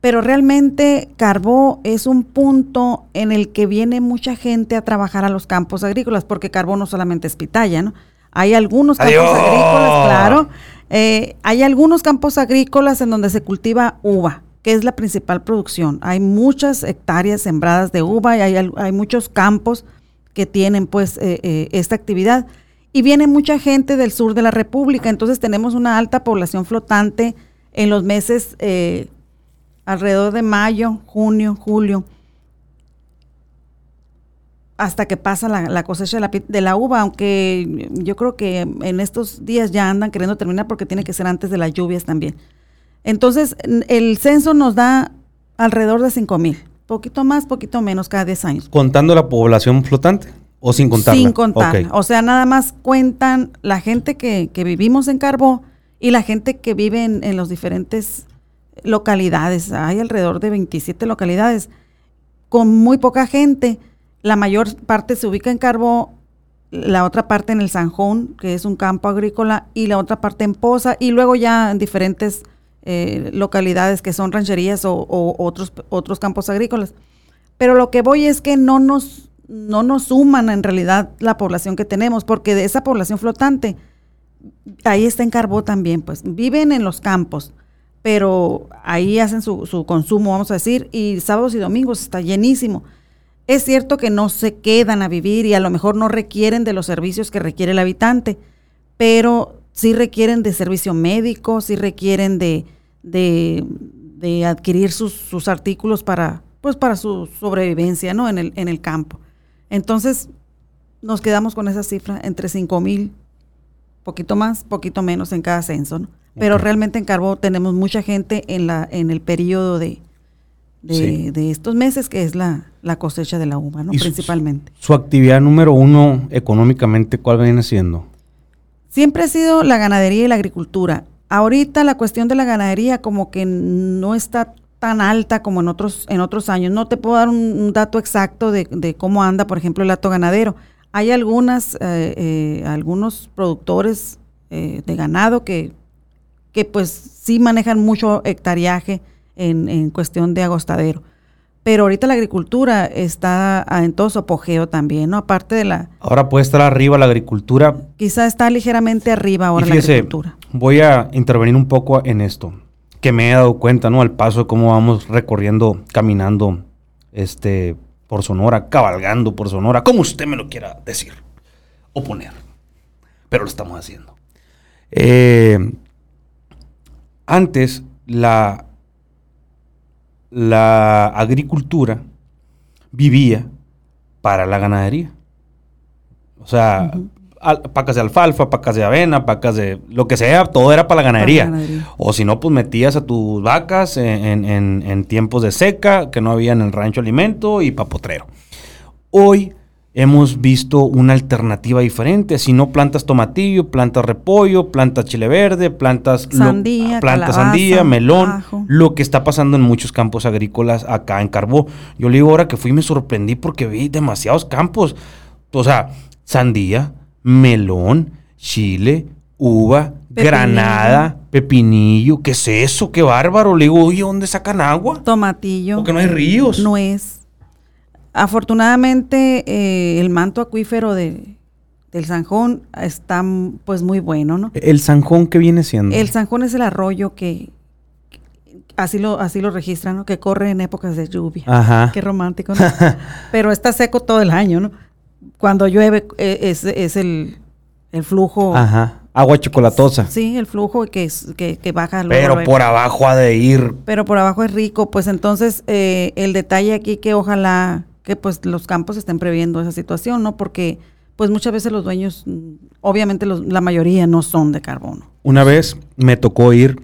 Pero realmente Carbó es un punto en el que viene mucha gente a trabajar a los campos agrícolas, porque Carbó no solamente es pitaya, ¿no? Hay algunos campos agrícolas, claro. Eh, hay algunos campos agrícolas en donde se cultiva uva, es la principal producción. Hay muchas hectáreas sembradas de uva y hay, muchos campos que tienen pues eh, eh, esta actividad. Y viene mucha gente del sur de la República, entonces tenemos una alta población flotante en los meses alrededor de mayo, junio, julio hasta que pasa la, cosecha de la, uva, aunque yo creo que en estos días ya andan queriendo terminar porque tiene que ser antes de las lluvias también. Entonces, el censo nos da alrededor de 5 mil, poquito más, poquito menos cada 10 años. ¿Contando la población flotante o sin contarla? Sin contar. O sea, nada más cuentan la gente que, vivimos en Carbó y la gente que vive en, en los diferentes localidades. Hay alrededor de 27 localidades con muy poca gente la mayor parte se ubica en Carbó, la otra parte en el Sanjón, que es un campo agrícola, y la otra parte en Poza, y luego ya en diferentes eh, localidades que son rancherías o, otros, otros campos agrícolas. Pero lo que voy es que no nos, no nos suman en realidad la población que tenemos, porque de esa población flotante, ahí está en Carbó también, pues viven en los campos, pero ahí hacen su, su consumo, vamos a decir, y sábados y domingos está llenísimo. Es cierto que no se quedan a vivir y a lo mejor no requieren de los servicios que requiere el habitante, pero sí requieren de servicio médico, sí requieren de, de, adquirir sus, artículos para, pues para su sobrevivencia ¿no? en, el, en el campo. Entonces, nos quedamos con esa cifra entre 5 mil, poquito más, poquito menos en cada censo. ¿no? Pero realmente en Carbó tenemos mucha gente en, la, en el periodo de, de, estos meses, que es la, cosecha de la uva, ¿no? Principalmente. Su, actividad número uno económicamente, ¿cuál viene siendo? Siempre ha sido la ganadería y la agricultura. Ahorita la cuestión de la ganadería como que no está tan alta como en otros, en otros años. No te puedo dar un, dato exacto de, cómo anda, por ejemplo, el hato ganadero. Hay algunas, eh, eh, algunos productores eh, de ganado que, que pues sí manejan mucho hectariaje, en, cuestión de agostadero. Pero ahorita la agricultura está en todo su apogeo también, ¿no? Aparte de la... Ahora puede estar arriba la agricultura. Quizá está ligeramente arriba ahora la agricultura. Voy a intervenir un poco en esto, que me he dado cuenta, ¿no? Al paso de cómo vamos recorriendo, caminando, este, por Sonora, cabalgando por Sonora, como usted me lo quiera decir o poner. Pero lo estamos haciendo. Eh, antes, la la agricultura vivía para la ganadería. O sea, pacas de alfalfa, pacas de avena, pacas de lo que sea, todo era para la ganadería. O si no, pues metías a tus vacas en, tiempos de seca, que no había en el rancho alimento y papotrero. Hoy hemos visto una alternativa diferente. Si no plantas tomatillo, plantas repollo, plantas chile verde, plantas sandía, plantas sandía, melón, lo que está pasando en muchos campos agrícolas acá en Carbó. Yo le digo ahora que fui y me sorprendí porque vi demasiados campos. O sea, sandía, melón, chile, uva, granada, pepinillo. ¿Qué es eso? Qué bárbaro. Le digo, oye, ¿dónde sacan agua? Tomatillo. Porque no hay ríos. No es. Afortunadamente, eh, el manto acuífero de, del Sanjón está pues muy bueno, ¿no? ¿El Sanjón qué viene siendo? El Sanjón es el arroyo que, así lo, así lo registran, ¿no? Que corre en épocas de lluvia. Ajá. Qué romántico, ¿no? Pero está seco todo el año, ¿no? Cuando llueve eh, es, es el, el, flujo. Ajá. Agua chocolatosa. Sí, el flujo que, que, que baja. Pero por abajo ha de ir. Pero por abajo es rico. Pues entonces, eh, el detalle aquí que ojalá que pues los campos estén previendo esa situación, ¿no? Porque pues muchas veces los dueños, obviamente la mayoría no son de carbono. Una vez me tocó ir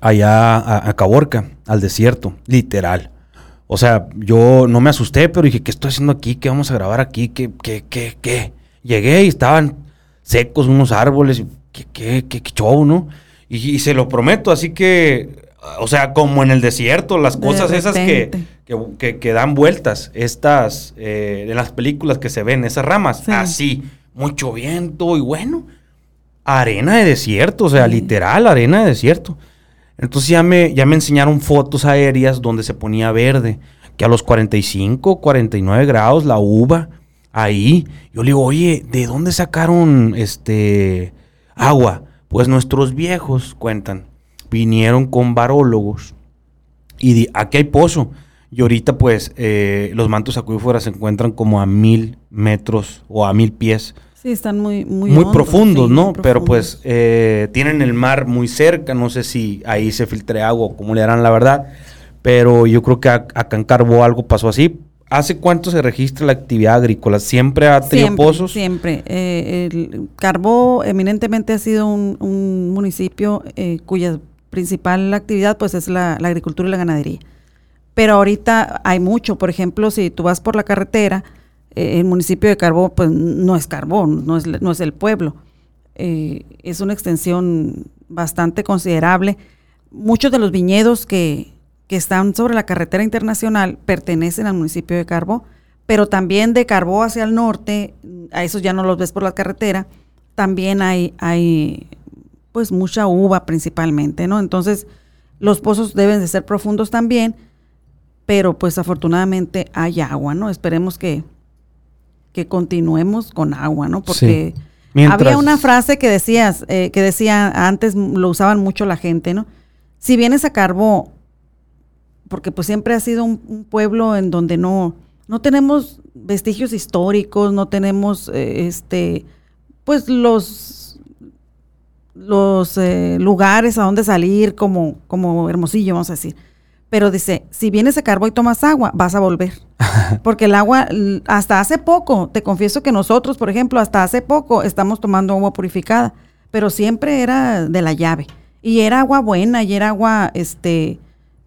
allá a, Caborca, al desierto, literal. O sea, yo no me asusté, pero dije, ¿qué estoy haciendo aquí? ¿Qué vamos a grabar aquí? ¿Qué, qué, qué, qué? Llegué y estaban secos unos árboles. ¿Qué, qué, qué, show, no? y, se lo prometo, así que o sea, como en el desierto, las cosas esas que, que, dan vueltas, estas, eh, en las películas que se ven, esas ramas, así, mucho viento y bueno, arena de desierto, o sea, literal, arena de desierto. Entonces ya me, ya me enseñaron fotos aéreas donde se ponía verde, que a los 45, 49 grados, la uva, ahí, yo le digo, oye, ¿de dónde sacaron este agua? Pues nuestros viejos cuentan vinieron con varólogos y aquí hay pozo. Y ahorita pues eh, los mantos acuíferos se encuentran como a mil metros o a mil pies. Sí, están muy, muy, muy profundos, ¿no? Pero pues eh, tienen el mar muy cerca, no sé si ahí se filtre agua o cómo le harán la verdad, pero yo creo que acá en Carbó algo pasó así. ¿Hace cuánto se registra la actividad agrícola? ¿Siempre ha tenido pozos? Siempre. Eh, el Carbó eminentemente ha sido un, un municipio cuya principal actividad pues es la, agricultura y la ganadería. Pero ahorita hay mucho, por ejemplo, si tú vas por la carretera, eh, el municipio de Carbón pues no es Carbón, no es, no es el pueblo. Eh, es una extensión bastante considerable. Muchos de los viñedos que, están sobre la carretera internacional pertenecen al municipio de Carbó, pero también de Carbó hacia el norte, a esos ya no los ves por la carretera, también hay, hay pues mucha uva principalmente, ¿no? Entonces, los pozos deben de ser profundos también, pero pues afortunadamente hay agua, ¿no? Esperemos que, que continuemos con agua, ¿no? Porque había una frase que decías, eh, que decía antes, lo usaban mucho la gente, ¿no? Si vienes a Carbó, porque pues siempre ha sido un, pueblo en donde no, no tenemos vestigios históricos, no tenemos, eh, este, pues los los eh, lugares a donde salir, como, como Hermosillo, vamos a decir. Pero dice, si vienes a Carbo y tomas agua, vas a volver. Porque el agua, hasta hace poco, te confieso que nosotros, por ejemplo, hasta hace poco estamos tomando agua purificada, pero siempre era de la llave. Y era agua buena, y era agua, este,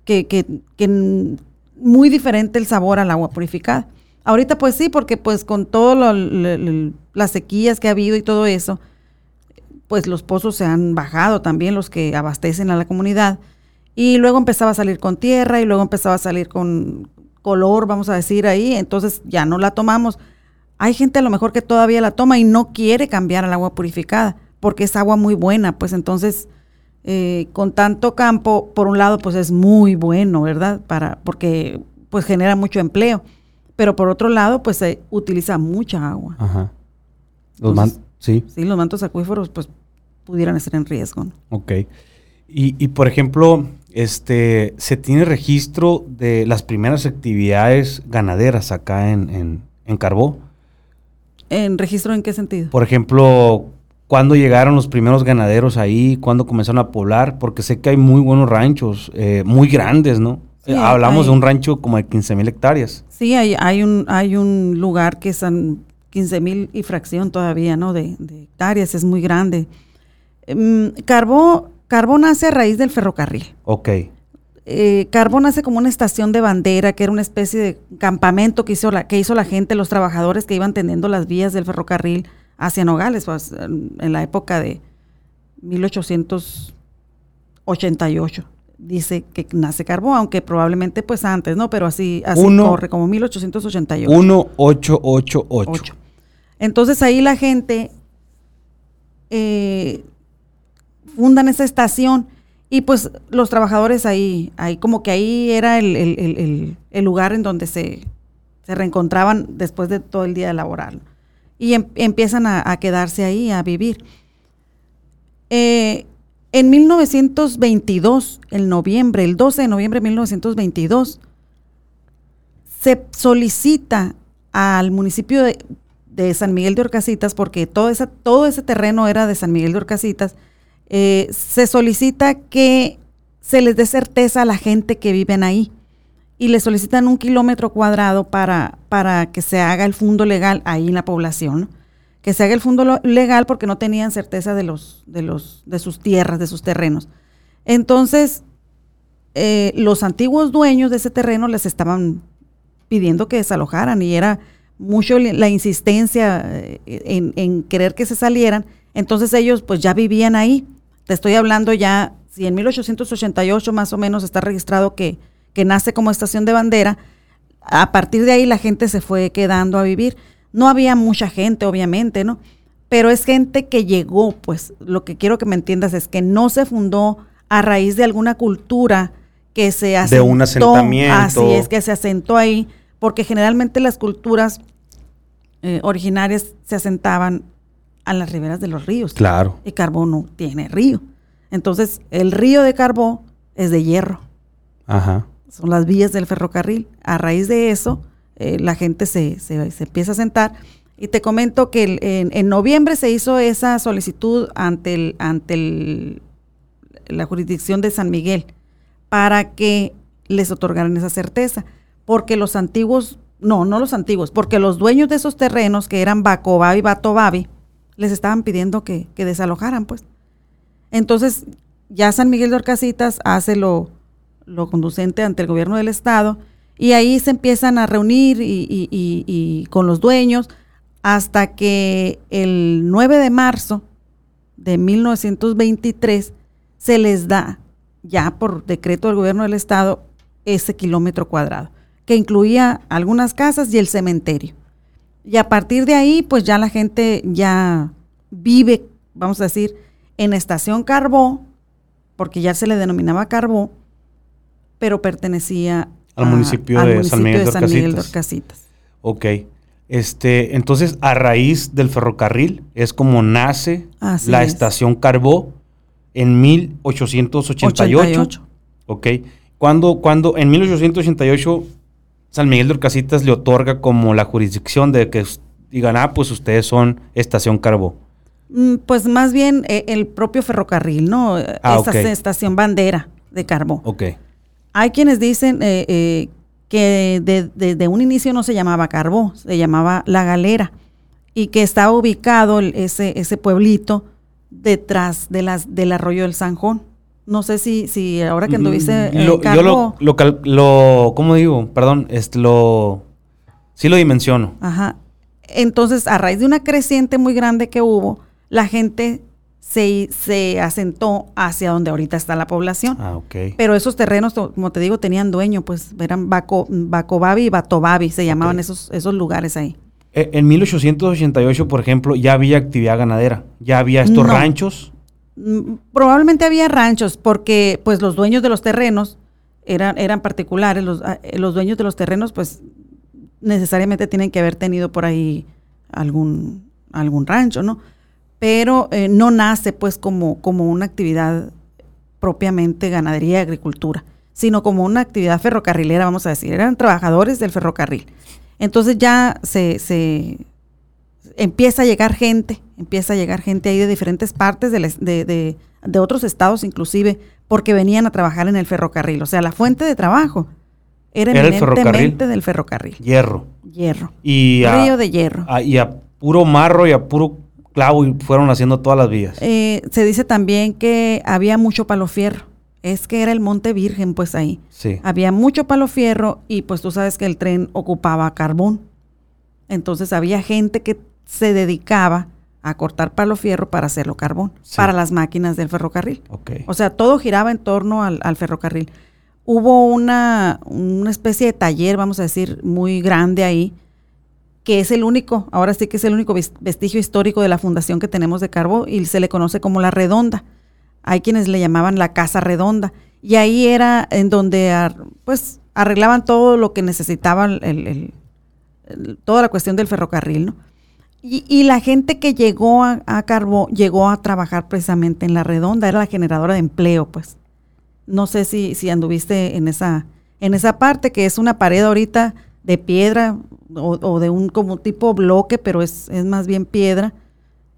que, que, que muy diferente el sabor al agua purificada. Ahorita pues sí, porque pues con todas las sequías que ha habido y todo eso, pues los pozos se han bajado también, los que abastecen a la comunidad. Y luego empezaba a salir con tierra y luego empezaba a salir con color, vamos a decir ahí, entonces ya no la tomamos. Hay gente a lo mejor que todavía la toma y no quiere cambiar al agua purificada, porque es agua muy buena, pues entonces eh, con tanto campo, por un lado, pues es muy bueno, ¿verdad? Para, porque pues genera mucho empleo. Pero por otro lado, pues se utiliza mucha agua. Ajá. Los sí. Sí, los mantos acuíferos pues pudieran estar en riesgo. ¿no? Ok. Y, y, por ejemplo, este, ¿se tiene registro de las primeras actividades ganaderas acá en, en, en Carbó? ¿En registro en qué sentido? Por ejemplo, ¿cuándo llegaron los primeros ganaderos ahí? ¿Cuándo comenzaron a poblar? Porque sé que hay muy buenos ranchos, eh, muy grandes, ¿no? Sí, Hablamos hay- de un rancho como de 15 mil hectáreas. Sí, hay, hay, un, hay un lugar que son 15 mil y fracción todavía, ¿no? De, de hectáreas, es muy grande. Carbó, Carbó nace a raíz del ferrocarril. Ok. eh, Carbón nace como una estación de bandera, que era una especie de campamento que hizo la, que hizo la gente, los trabajadores que iban tendiendo las vías del ferrocarril hacia Nogales, pues, en la época de 1888. Dice que nace Carbón, aunque probablemente pues antes, ¿no? Pero así, así Uno- corre, como 1888. 1888. Entonces ahí la gente eh, fundan esa estación y pues los trabajadores ahí, ahí como que ahí era el, el- el- lugar en donde se, se reencontraban después de todo el día laboral. Y em- empiezan a, a quedarse ahí, a vivir. Eh, en 1922, el noviembre, el 12 de noviembre de 1922, se solicita al municipio de, de San Miguel de Orcasitas, porque todo, esa, todo ese terreno era de San Miguel de Orcasitas, eh, se solicita que se les dé certeza a la gente que viven ahí y le solicitan un kilómetro cuadrado para, para que se haga el fondo legal ahí en la población, que se haga el fondo legal porque no tenían certeza de los, de los, de sus tierras, de sus terrenos. Entonces, eh, los antiguos dueños de ese terreno les estaban pidiendo que desalojaran y era mucho la insistencia eh, en, en querer que se salieran. Entonces ellos pues ya vivían ahí. Te estoy hablando ya, si en 1888 más o menos está registrado que, que nace como estación de bandera, a partir de ahí la gente se fue quedando a vivir. No había mucha gente, obviamente, ¿no? Pero es gente que llegó, pues lo que quiero que me entiendas es que no se fundó a raíz de alguna cultura que se asentó. De un asentamiento. Así es, que se asentó ahí, porque generalmente las culturas eh, originarias se asentaban a las riberas de los ríos. Claro. Y Carbó no tiene río. Entonces, el río de Carbó es de hierro Ajá. son las vías del ferrocarril. A raíz de eso, eh, la gente se, se- se empieza a sentar. Y te comento que el- en, en noviembre se hizo esa solicitud ante, el, ante el- la jurisdicción de San Miguel para que les otorgaran esa certeza. Porque los antiguos, no, no los antiguos, porque los dueños de esos terrenos, que eran Bacobabi y Batobabi, les estaban pidiendo que, desalojaran, pues. Entonces, ya San Miguel de Orcasitas hace lo, conducente ante el gobierno del estado y ahí se empiezan a reunir y con los dueños hasta que el 9 de marzo de 1923 se les da ya por decreto del gobierno del estado ese kilómetro cuadrado que incluía algunas casas y el cementerio. Y a partir de ahí, pues ya la gente ya vive, vamos a decir, en Estación Carbó, porque ya se le denominaba Carbó, pero pertenecía Al municipio de San Miguel de San Miguel de Orcasitas. Orcasitas. Ok. Este, entonces, a raíz del ferrocarril es como nace Así la es. estación Carbó en 1888. 88. Ok. Cuando, cuando en 1888 San Miguel de Orcasitas le otorga como la jurisdicción de que digan, ah, pues ustedes son estación Carbó. Mm, Pues más bien eh, el propio ferrocarril, ¿no? Ah, Esa ok. estación bandera de Carbó. Ok. Hay quienes dicen eh, eh, que de- desde un inicio no se llamaba Carbó, se llamaba La Galera y que estaba ubicado ese, ese pueblito detrás de las, del arroyo del Sanjón. No sé si, si ahora que anduviste Mm, en lo, yo Carbó, lo, lo, cal- lo- ¿cómo digo? Perdón, este, lo, sí lo dimensiono. Ajá. Entonces, a raíz de una creciente muy grande que hubo, la gente se, se asentó hacia donde ahorita está la población. Ah, ok. Pero esos terrenos, como te digo, tenían dueño, pues eran Baco, Bacobabi y Batobabi, se llamaban esos, esos lugares ahí. E- En 1888, por ejemplo, ya había actividad ganadera. Ya había estos No. ranchos. Probablemente había ranchos, porque pues los dueños de los terrenos eran, particulares, los, ah, los dueños de los terrenos, pues necesariamente tienen que haber tenido por ahí algún, algún rancho, ¿no? Pero eh, no nace pues como, como una actividad propiamente ganadería y agricultura, sino como una actividad ferrocarrilera, vamos a decir. Eran trabajadores del ferrocarril. Entonces ya se, se empieza a llegar gente, empieza a llegar gente ahí de diferentes partes de, de, de, otros estados inclusive, porque venían a trabajar en el ferrocarril. O sea, la fuente de trabajo era, eminentemente del ferrocarril. Hierro. Hierro. Y Río de hierro. y a puro marro y a puro clavo y fueron haciendo todas las vías. Eh, se dice también que había mucho palo fierro. Es que era el Monte Virgen, pues ahí. Sí. Había mucho palo fierro y pues tú sabes que el tren ocupaba carbón. Entonces había gente que se dedicaba a cortar palo fierro para hacerlo carbón, para las máquinas del ferrocarril. O sea, todo giraba en torno al, ferrocarril. Hubo una, una, especie de taller, vamos a decir, muy grande ahí, que es el único, ahora sí que es el único vestigio histórico de la fundación que tenemos de carbón y se le conoce como la redonda. Hay quienes le llamaban la casa redonda. Y ahí era en donde pues arreglaban todo lo que necesitaban, el, toda la cuestión del ferrocarril, ¿no? Y, la gente que llegó a, Carbó llegó a trabajar precisamente en la redonda, era la generadora de empleo, pues. No sé si, si anduviste en esa, en esa parte, que es una pared ahorita de piedra o, de un como tipo bloque, pero es, es más bien piedra,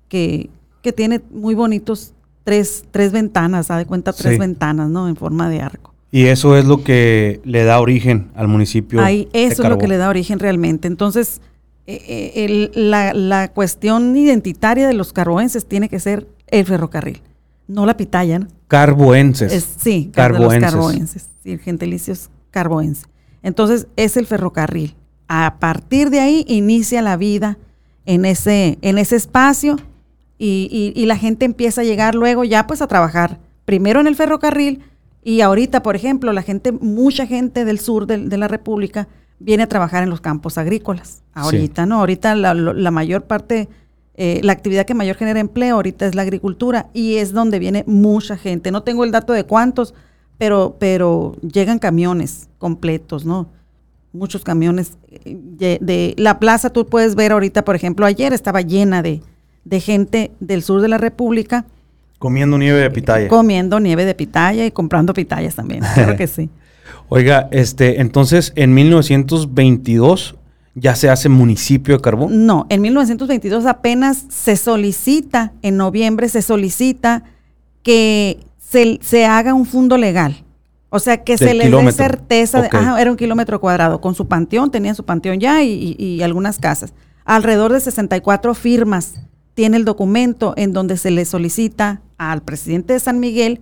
que, que tiene muy bonitos tres, tres ventanas, da de cuenta tres ventanas, ¿no? En forma de arco. Y eso es lo que le da origen al municipio. Ahí, eso es lo que le da origen realmente. Entonces, eh, eh, la, cuestión identitaria de los carboenses tiene que ser el ferrocarril, no la pitaya. ¿no? Carboenses. sí, carboenses. carboenses. Sí, el gentilicio es carboense. Entonces es el ferrocarril. A partir de ahí inicia la vida en ese, en ese espacio y, y, la gente empieza a llegar luego ya pues a trabajar primero en el ferrocarril y ahorita, por ejemplo, la gente, mucha gente del sur de, de la República viene a trabajar en los campos agrícolas. Ahorita, ¿no? Ahorita la, mayor parte, eh, la actividad que mayor genera empleo ahorita es la agricultura y es donde viene mucha gente. No tengo el dato de cuántos, pero, pero llegan camiones completos, ¿no? Muchos camiones. Eh, de, la plaza tú puedes ver ahorita, por ejemplo, ayer estaba llena de, de gente del sur de la República. Comiendo nieve de pitaya. Comiendo nieve de pitaya y comprando pitayas también, claro que sí. Oiga, este, entonces en 1922 ya se hace municipio de Carbón. No, en 1922 apenas se solicita, en noviembre se solicita que se, haga un fondo legal. O sea, que se le dé certeza de, ajá, era un kilómetro cuadrado, con su panteón, tenía su panteón ya y, y algunas casas. Alrededor de 64 firmas tiene el documento en donde se le solicita al presidente de San Miguel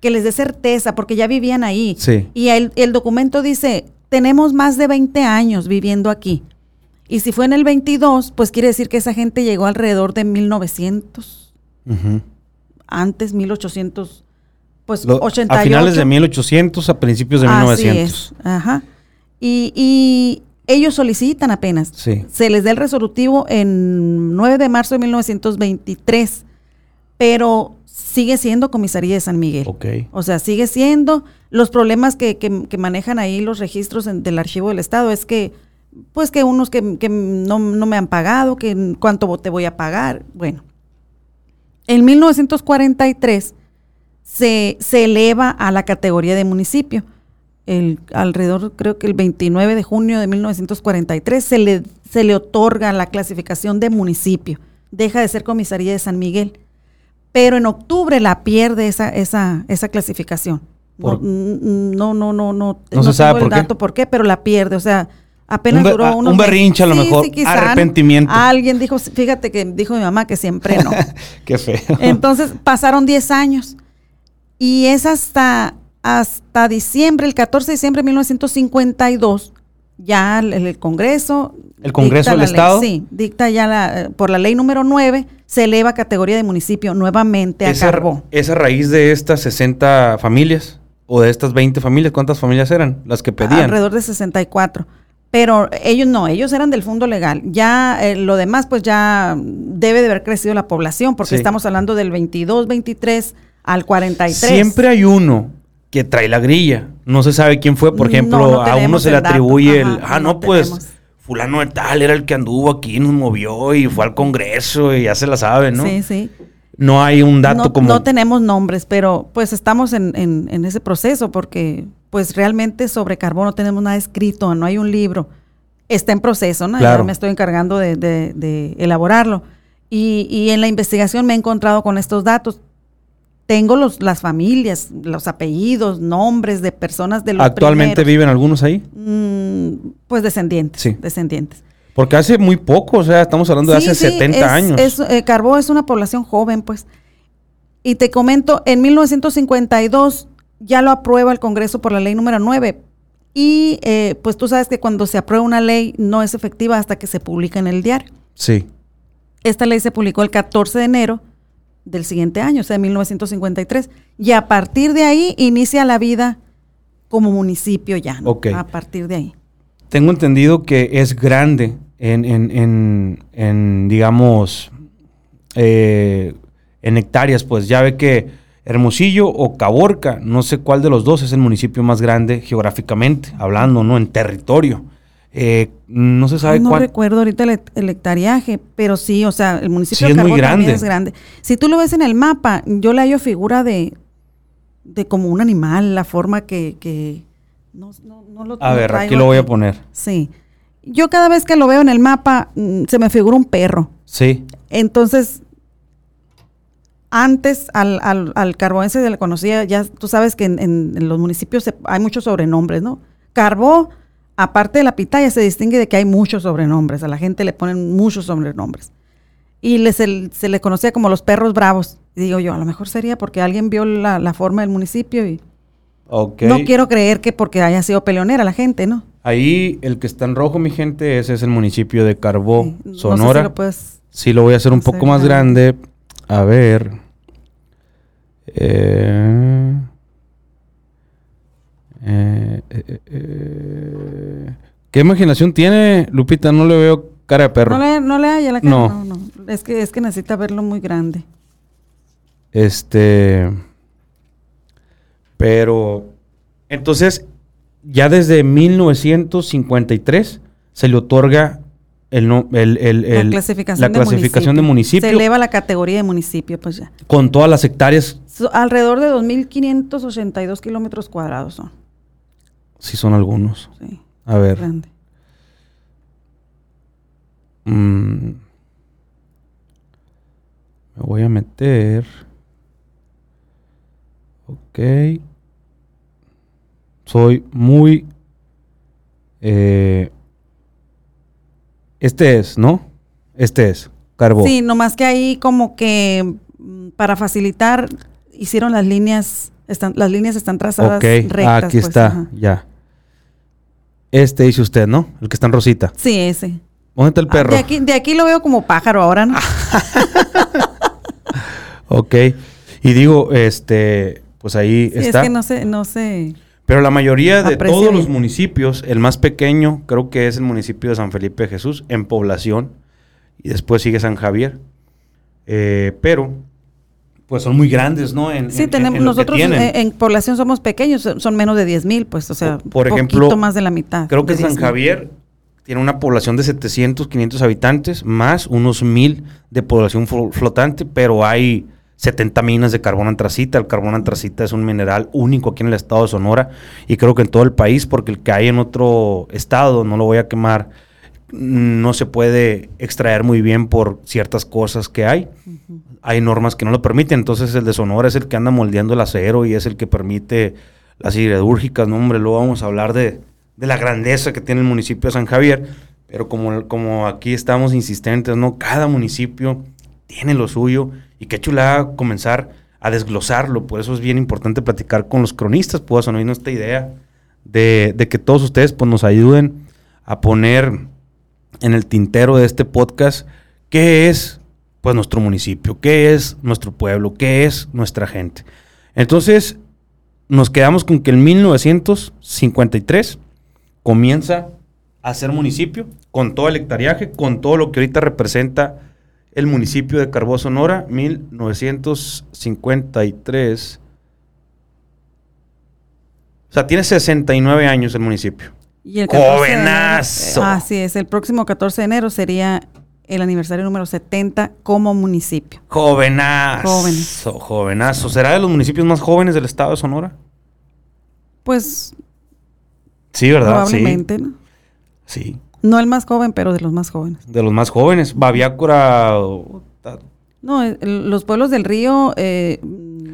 que les dé certeza, porque ya vivían ahí. Y el, documento dice, tenemos más de 20 años viviendo aquí. Y si fue en el 22, pues quiere decir que esa gente llegó alrededor de 1900. Antes, 1800, pues 88. A finales de 1800, a principios de 1900. Ajá. Y, y, ellos solicitan apenas. Se les da el resolutivo en 9 de marzo de 1923. Pero sigue siendo comisaría de San Miguel. O sea, sigue siendo. Los problemas que, manejan ahí los registros del archivo del Estado es que, pues que unos que, no, me han pagado, que cuánto te voy a pagar. Bueno, en 1943 se, se eleva a la categoría de municipio. El, alrededor, creo que el 29 de junio de 1943, se le, se le otorga la clasificación de municipio. Deja de ser comisaría de San Miguel pero en octubre la pierde esa, esa, esa clasificación. no, no, no, no, no, no, se sabe por el dato por qué, pero la pierde, o sea, apenas duró unos Un berrinche a lo mejor, arrepentimiento. Alguien dijo, fíjate que dijo mi mamá que siempre no. qué feo. Entonces pasaron 10 años y es hasta, hasta diciembre, el 14 de diciembre de 1952, ya el, Congreso. ¿El Congreso del Estado? sí, dicta ya la, por la ley número 9, se eleva a categoría de municipio nuevamente a Carbó. ¿Es a raíz de estas 60 familias? ¿O de estas 20 familias? ¿Cuántas familias eran las que pedían? Alrededor de 64. Pero ellos no, ellos eran del fondo legal. Ya eh, lo demás, pues ya debe de haber crecido la población, porque estamos hablando del 22, 23 al 43. Siempre hay uno que trae la grilla. No se sabe quién fue, por ejemplo, no a uno se le dato. atribuye el, Ajá, ah, no, no pues tenemos. Fulano de tal era el que anduvo aquí, nos movió y fue al Congreso y ya se la sabe, ¿no? Sí, sí. No hay un dato no, como... no tenemos nombres, pero pues estamos en, en- en ese proceso porque pues realmente sobre carbón no tenemos nada escrito, no hay un libro. Está en proceso, ¿no? Claro. Ya me estoy encargando de, de- de elaborarlo. Y, y en la investigación me he encontrado con estos datos. Tengo los, las familias, los apellidos, nombres de personas de los ¿Actualmente primeros. viven algunos ahí? Mm, pues descendientes, Sí. descendientes. Porque hace muy poco, o sea, estamos hablando de Sí, hace sí, 70 es- años. es, eh, Carbó es una población joven, pues. Y te comento, en 1952 ya lo aprueba el Congreso por la ley número 9. Y eh, pues tú sabes que cuando se aprueba una ley no es efectiva hasta que se publica en el diario. Sí. Esta ley se publicó el 14 de enero del siguiente año, o sea, de 1953. Y a partir de ahí inicia la vida como municipio ya, ¿no? Ok. A partir de ahí. Tengo entendido que es grande en, en, en, en, digamos, eh, en hectáreas, pues ya ve que Hermosillo o Caborca, no sé cuál de los dos es el municipio más grande geográficamente, hablando, ¿no? En territorio. Eh, no se sabe no cuál. recuerdo ahorita el, el hectareaje, pero sí, o sea, el municipio Sí, de es muy Carbón también grande. es grande. Si tú lo ves en el mapa, yo le hallo figura de, de como un animal, la forma que... que no, no- no lo A no ver, aquí lo voy a poner. Sí. Yo cada vez que lo veo en el mapa, mm, se me figura un perro. Sí, Entonces, antes al, al, al carbonense se le conocía, ya tú sabes que en, en- en los municipios se- hay muchos sobrenombres, ¿no? Carbó, aparte de la pitaya, se distingue de que hay muchos sobrenombres. A la gente le ponen muchos sobrenombres. Y se, se le conocía como los perros bravos. Y digo yo, a lo mejor sería porque alguien vio la, la forma del municipio y no quiero creer que porque haya sido peleonera la gente, ¿no? Ahí el que está en rojo, mi gente, ese es el municipio de Carbó, Sí, no sé si Sonora. lo puedes- Sí, lo voy a hacer un poco más grande. grande. A ver. Eh, eh, eh, eh, ¿Qué imaginación tiene, Lupita? No le veo cara de perro. No le, no le haya la cara. No. No. no, Es que, es que necesita verlo muy grande. Este. Pero. Entonces, ya desde 1953 se le otorga el, el- el- el- la clasificación, la de, clasificación de municipio Se eleva la categoría de municipio, pues ya. con todas las hectáreas, So- alrededor de 2.582 kilómetros cuadrados son. Si son algunos. Sí, A ver. grande. mm, me voy a meter. Ok. Soy muy. eh, este es, ¿no? Este es. Carbó. Sí, nomás que ahí como que mm, para facilitar hicieron las líneas, están, las líneas están trazadas ok. rectas. aquí pues, está. ajá. Ya. Este dice usted, ¿no? El que está en rosita. Sí, ese. ¿Dónde está el Ah, perro? De aquí, de aquí lo veo como pájaro ahora, ¿no? Ok. Y digo, este, pues ahí Sí, está. es que no sé, no sé. Pero la mayoría de todos los municipios, el más pequeño creo que es el municipio de San Felipe de Jesús en población y después sigue San Javier. Eh, pero pues son muy grandes, ¿no? En, Sí, en- tenemos, en nosotros tienen. en, población somos pequeños, son menos de 10 mil, pues, o sea, Por ejemplo, poquito más de la mitad. Creo que San 10,000. Javier tiene una población de 700, 500 habitantes, más unos 1000 de población flo- flotante, pero hay 70 minas de carbón antracita. El carbón antracita es un mineral único aquí en el estado de Sonora y creo que en todo el país, porque el que hay en otro estado, no lo voy a quemar, no se puede extraer muy bien por ciertas cosas que hay. Hay normas que no lo permiten, entonces el de Sonora es el que anda moldeando el acero y es el que permite las siderúrgicas, no hombre, luego vamos a hablar de, de la grandeza que tiene el municipio de San Javier, pero como, como aquí estamos insistentes, ¿no? Cada municipio tiene lo suyo y qué chulada comenzar a desglosarlo, por eso es bien importante platicar con los cronistas, pues no esta idea de, de que todos ustedes pues nos ayuden a poner en el tintero de este podcast qué es pues nuestro municipio, qué es nuestro pueblo, qué es nuestra gente. Entonces, nos quedamos con que en 1953 comienza a ser municipio, con todo el hectareaje, con todo lo que ahorita representa el municipio de Carbó, Sonora, 1953. sea, tiene 69 años el municipio. Y el 14 de enero- ¡Jovenazo! eh, así es, el próximo 14 de enero sería el aniversario número 70 como municipio. Jovenazo. Jóvenes. Jovenazo. ¿Será de los municipios más jóvenes del estado de Sonora? Pues Sí, ¿verdad? probablemente, ¿no? Sí. Sí. No el más joven, pero de los más jóvenes. De los más jóvenes. Baviácora. o- No, el- los pueblos del río eh,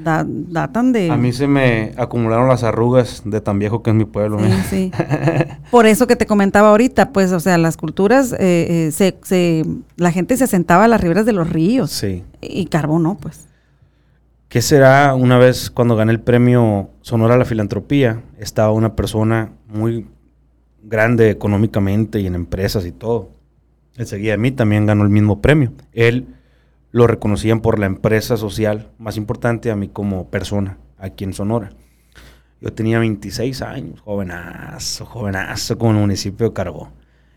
da- datan de... A mí se me acumularon las arrugas de tan viejo que es mi pueblo. Sí, sí. Por eso que te comentaba ahorita, pues, o sea, las culturas, eh, eh, se, se- la gente se asentaba a las riberas de los ríos Sí. y carbón, ¿no? Pues. ¿Qué será una vez cuando gané el premio Sonora a la Filantropía? Estaba una persona muy grande económicamente y en empresas y todo. Él seguía de mí, también ganó el mismo premio. Él lo reconocían por la empresa social más importante a mí como persona aquí en Sonora. Yo tenía 26 años, jovenazo, jovenazo con el municipio de Carbó.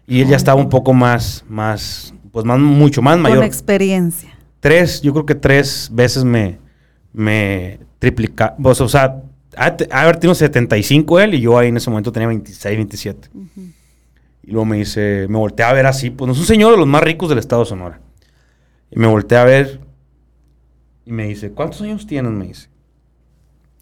Y él ya estaba un poco más, más, pues más, mucho más mayor Con experiencia. tres, yo creo que tres veces me, me triplica, pues, o sea, ha haber tenido 75 él y yo ahí en ese momento tenía 26, 27. Y luego me dice, me volteé a ver así, pues no es un señor de los más ricos del estado de Sonora. Y me volteé a ver y me dice, ¿cuántos años tienes? Me dice.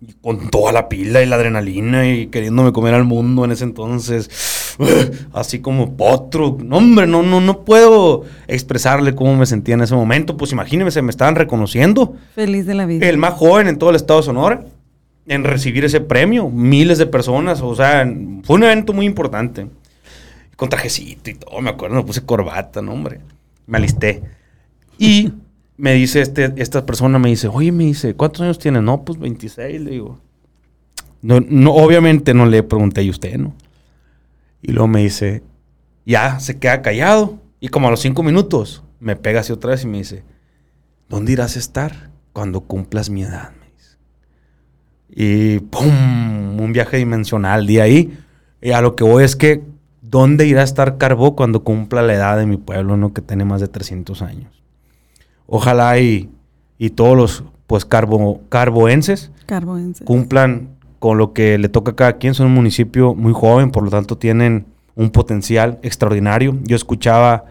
Y con toda la pila y la adrenalina y queriéndome comer al mundo en ese entonces, así como potro. No, hombre, no, no, no puedo expresarle cómo me sentía en ese momento. Pues imagínense, me estaban reconociendo. Feliz de la vida. El más joven en todo el estado de Sonora en recibir ese premio. Miles de personas, o sea, fue un evento muy importante. Con trajecito y todo, me acuerdo, me puse corbata, no, hombre. Me alisté. Y me dice este, esta persona, me dice, oye, me dice, ¿cuántos años tienes? No, pues 26, le digo. No, no, obviamente no le pregunté, ¿y usted, no? Y luego me dice, ya, se queda callado. Y como a los cinco minutos, me pega así otra vez y me dice, ¿dónde irás a estar cuando cumplas mi edad? Y ¡pum! Un viaje dimensional de ahí. Y a lo que voy es que, ¿dónde irá a estar Carbó cuando cumpla la edad de mi pueblo, no? Que tiene más de 300 años. Ojalá y, y todos los, pues, carbo, carboenses Carboense. cumplan con lo que le toca a cada quien. Son un municipio muy joven, por lo tanto tienen un potencial extraordinario. Yo escuchaba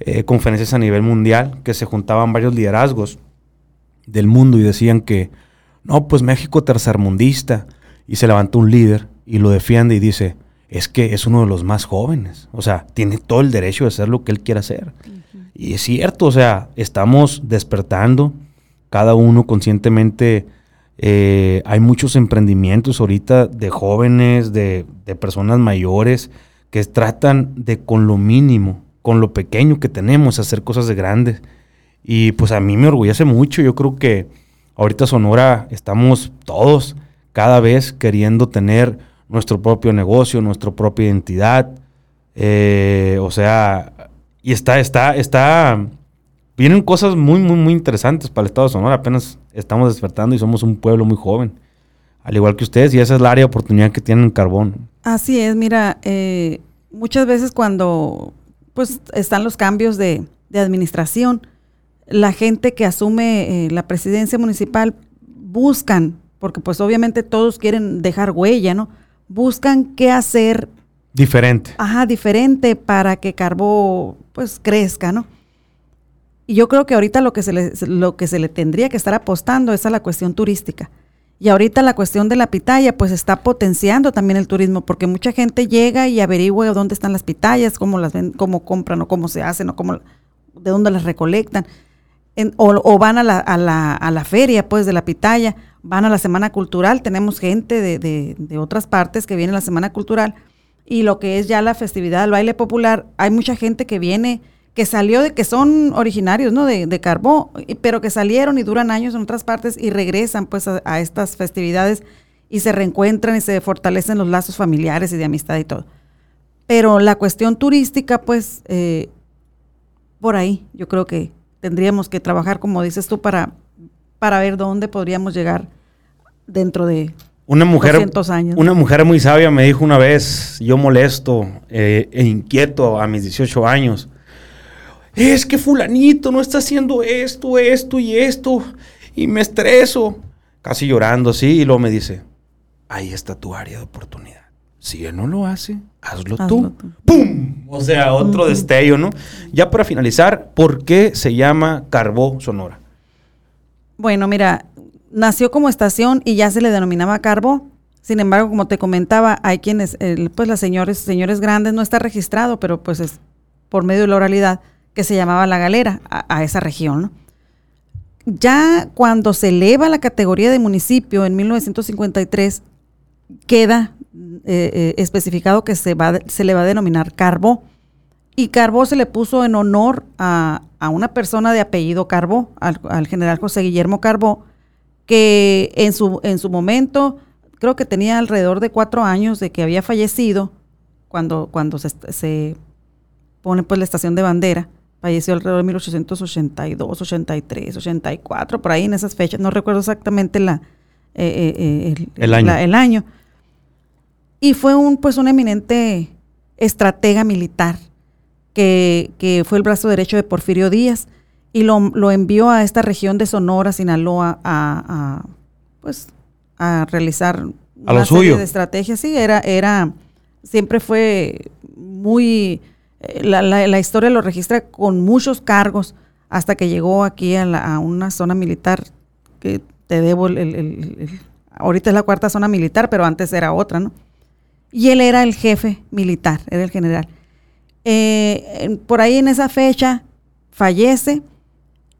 eh, conferencias a nivel mundial que se juntaban varios liderazgos del mundo y decían que, no, pues México tercermundista. Y se levanta un líder y lo defiende y dice, es que es uno de los más jóvenes. O sea, tiene todo el derecho de hacer lo que él quiera hacer. Y es cierto, o sea, estamos despertando, cada uno conscientemente. eh, hay muchos emprendimientos ahorita de jóvenes, de, de personas mayores, que tratan de con lo mínimo, con lo pequeño que tenemos, hacer cosas de grandes. Y pues a mí me orgullece mucho. Yo creo que ahorita Sonora estamos todos cada vez queriendo tener nuestro propio negocio, nuestra propia identidad. Eh, o sea, y está, está, está. Vienen cosas muy, muy, muy interesantes para el estado de Sonora. Apenas estamos despertando y somos un pueblo muy joven. Al igual que ustedes, y esa es la área de oportunidad que tienen en Carbón. Así es, mira, eh, muchas veces cuando pues están los cambios de, de administración, la gente que asume eh, la presidencia municipal buscan, porque pues obviamente todos quieren dejar huella, ¿no? Buscan qué hacer, Diferente. ajá, diferente para que Carbó pues crezca, ¿no? Y yo creo que ahorita lo que se le, lo que se le tendría que estar apostando es a la cuestión turística. Y ahorita la cuestión de la pitaya, pues está potenciando también el turismo, porque mucha gente llega y averigua dónde están las pitayas, cómo las ven, cómo compran o cómo se hacen o cómo, de dónde las recolectan. O van a la, a, la, a la feria, pues, de la pitaya, van a la semana cultural. Tenemos gente de, de, de otras partes que viene a la semana cultural. Y lo que es ya la festividad, el baile popular, hay mucha gente que viene, que salió de, que son originarios, ¿no? De, de Carbó, pero que salieron y duran años en otras partes y regresan, pues, a, a estas festividades y se reencuentran y se fortalecen los lazos familiares y de amistad y todo. Pero la cuestión turística, pues, eh, por ahí, yo creo que tendríamos que trabajar, como dices tú, para, para ver dónde podríamos llegar dentro de Una mujer, 200 años. una mujer muy sabia me dijo una vez, yo molesto eh, e inquieto a mis 18 años, es que fulanito no está haciendo esto, esto y esto, y me estreso, casi llorando así, y luego me dice, ahí está tu área de oportunidad. Si él no lo hace, hazlo, Hazlo tú. tú. ¡Pum! O sea, otro destello, ¿no? Ya para finalizar, ¿por qué se llama Carbó Sonora? Bueno, mira, nació como estación y ya se le denominaba Carbo. Sin embargo, como te comentaba, hay quienes, pues las señores, señores grandes no está registrado, pero pues es por medio de la oralidad que se llamaba la galera a, esa región. Ya cuando se eleva la categoría de municipio en 1953, queda eh, eh, especificado que se, va, se le va a denominar Carbó. Y Carbó se le puso en honor a, a una persona de apellido Carbó, al, al general José Guillermo Carbó, que en su, en su momento, creo que tenía alrededor de cuatro años de que había fallecido cuando, cuando se, se pone pues la estación de bandera. Falleció alrededor de 1882, 83, 84, por ahí en esas fechas. No recuerdo exactamente la, eh, eh, eh, El año. la- el año. Y fue un, pues, un eminente estratega militar que, que fue el brazo derecho de Porfirio Díaz y lo, lo envió a esta región de Sonora, Sinaloa, a, a, pues, a realizar A lo una serie suyo. de estrategias. Sí, era, era, siempre fue muy, eh, la, la- la historia lo registra con muchos cargos hasta que llegó aquí a, la- a una zona militar que te debo el, el- el- el- ahorita es la cuarta zona militar, pero antes era otra, ¿no? Y él era el jefe militar, era el general. Eh, por ahí en esa fecha fallece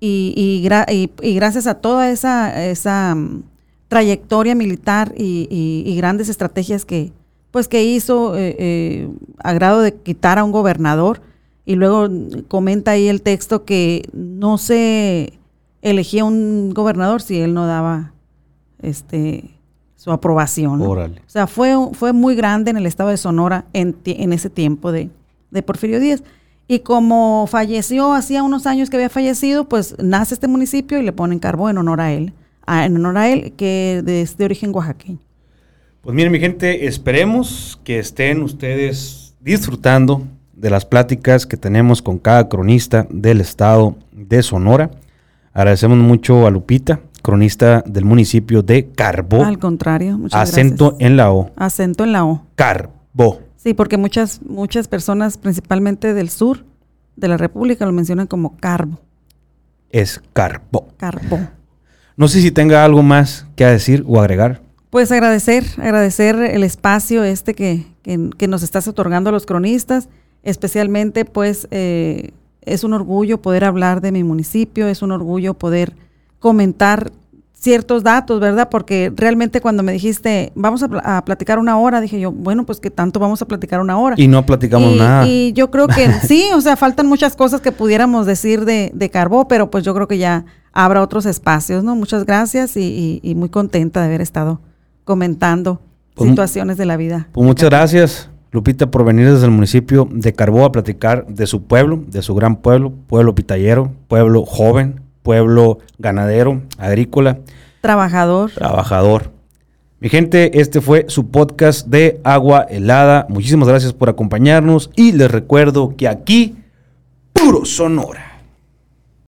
y, y gra- y- y gracias a toda esa, esa mm, trayectoria militar y, grandes estrategias que, pues, que hizo eh, eh, a grado de quitar a un gobernador y luego comenta ahí el texto que no se elegía un gobernador si él no daba este su aprobación. ¿no? Órale. O sea, fue, fue muy grande en el estado de Sonora en, en ese tiempo de, de Porfirio Díaz. Y como falleció, hacía unos años que había fallecido, pues nace este municipio y le ponen Carbó en honor a él. a- en honor a él, que es de origen oaxaqueño. Pues miren, mi gente, esperemos que estén ustedes disfrutando de las pláticas que tenemos con cada cronista del estado de Sonora. Agradecemos mucho a Lupita, cronista del municipio de Carbó. Al contrario, muchas Acento gracias. en la O. Acento en la O. Carbó. Sí, porque muchas, muchas personas, principalmente del sur de la República, lo mencionan como carbo, Es Carbó. carbó. No sé si tenga algo más que decir o agregar. Pues agradecer, agradecer el espacio este que, que- que nos estás otorgando a los cronistas, especialmente pues eh, es un orgullo poder hablar de mi municipio, es un orgullo poder comentar ciertos datos, ¿verdad? Porque realmente cuando me dijiste, vamos a, pl- a platicar una hora, dije yo, bueno, pues que tanto vamos a platicar una hora. Y no platicamos y, nada. y yo creo que sí, o sea, faltan muchas cosas que pudiéramos decir de, de Carbó, pero pues yo creo que ya habrá otros espacios, ¿no? Muchas gracias y, y- y muy contenta de haber estado comentando Pues, situaciones de la vida. Pues muchas gracias, Lupita, por venir desde el municipio de Carbó a platicar de su pueblo, de su gran pueblo, pueblo pitallero, pueblo joven, pueblo ganadero, agrícola, Trabajador. trabajador. Mi gente, este fue su podcast de Agua Helada. Muchísimas gracias por acompañarnos y les recuerdo que aquí, puro Sonora.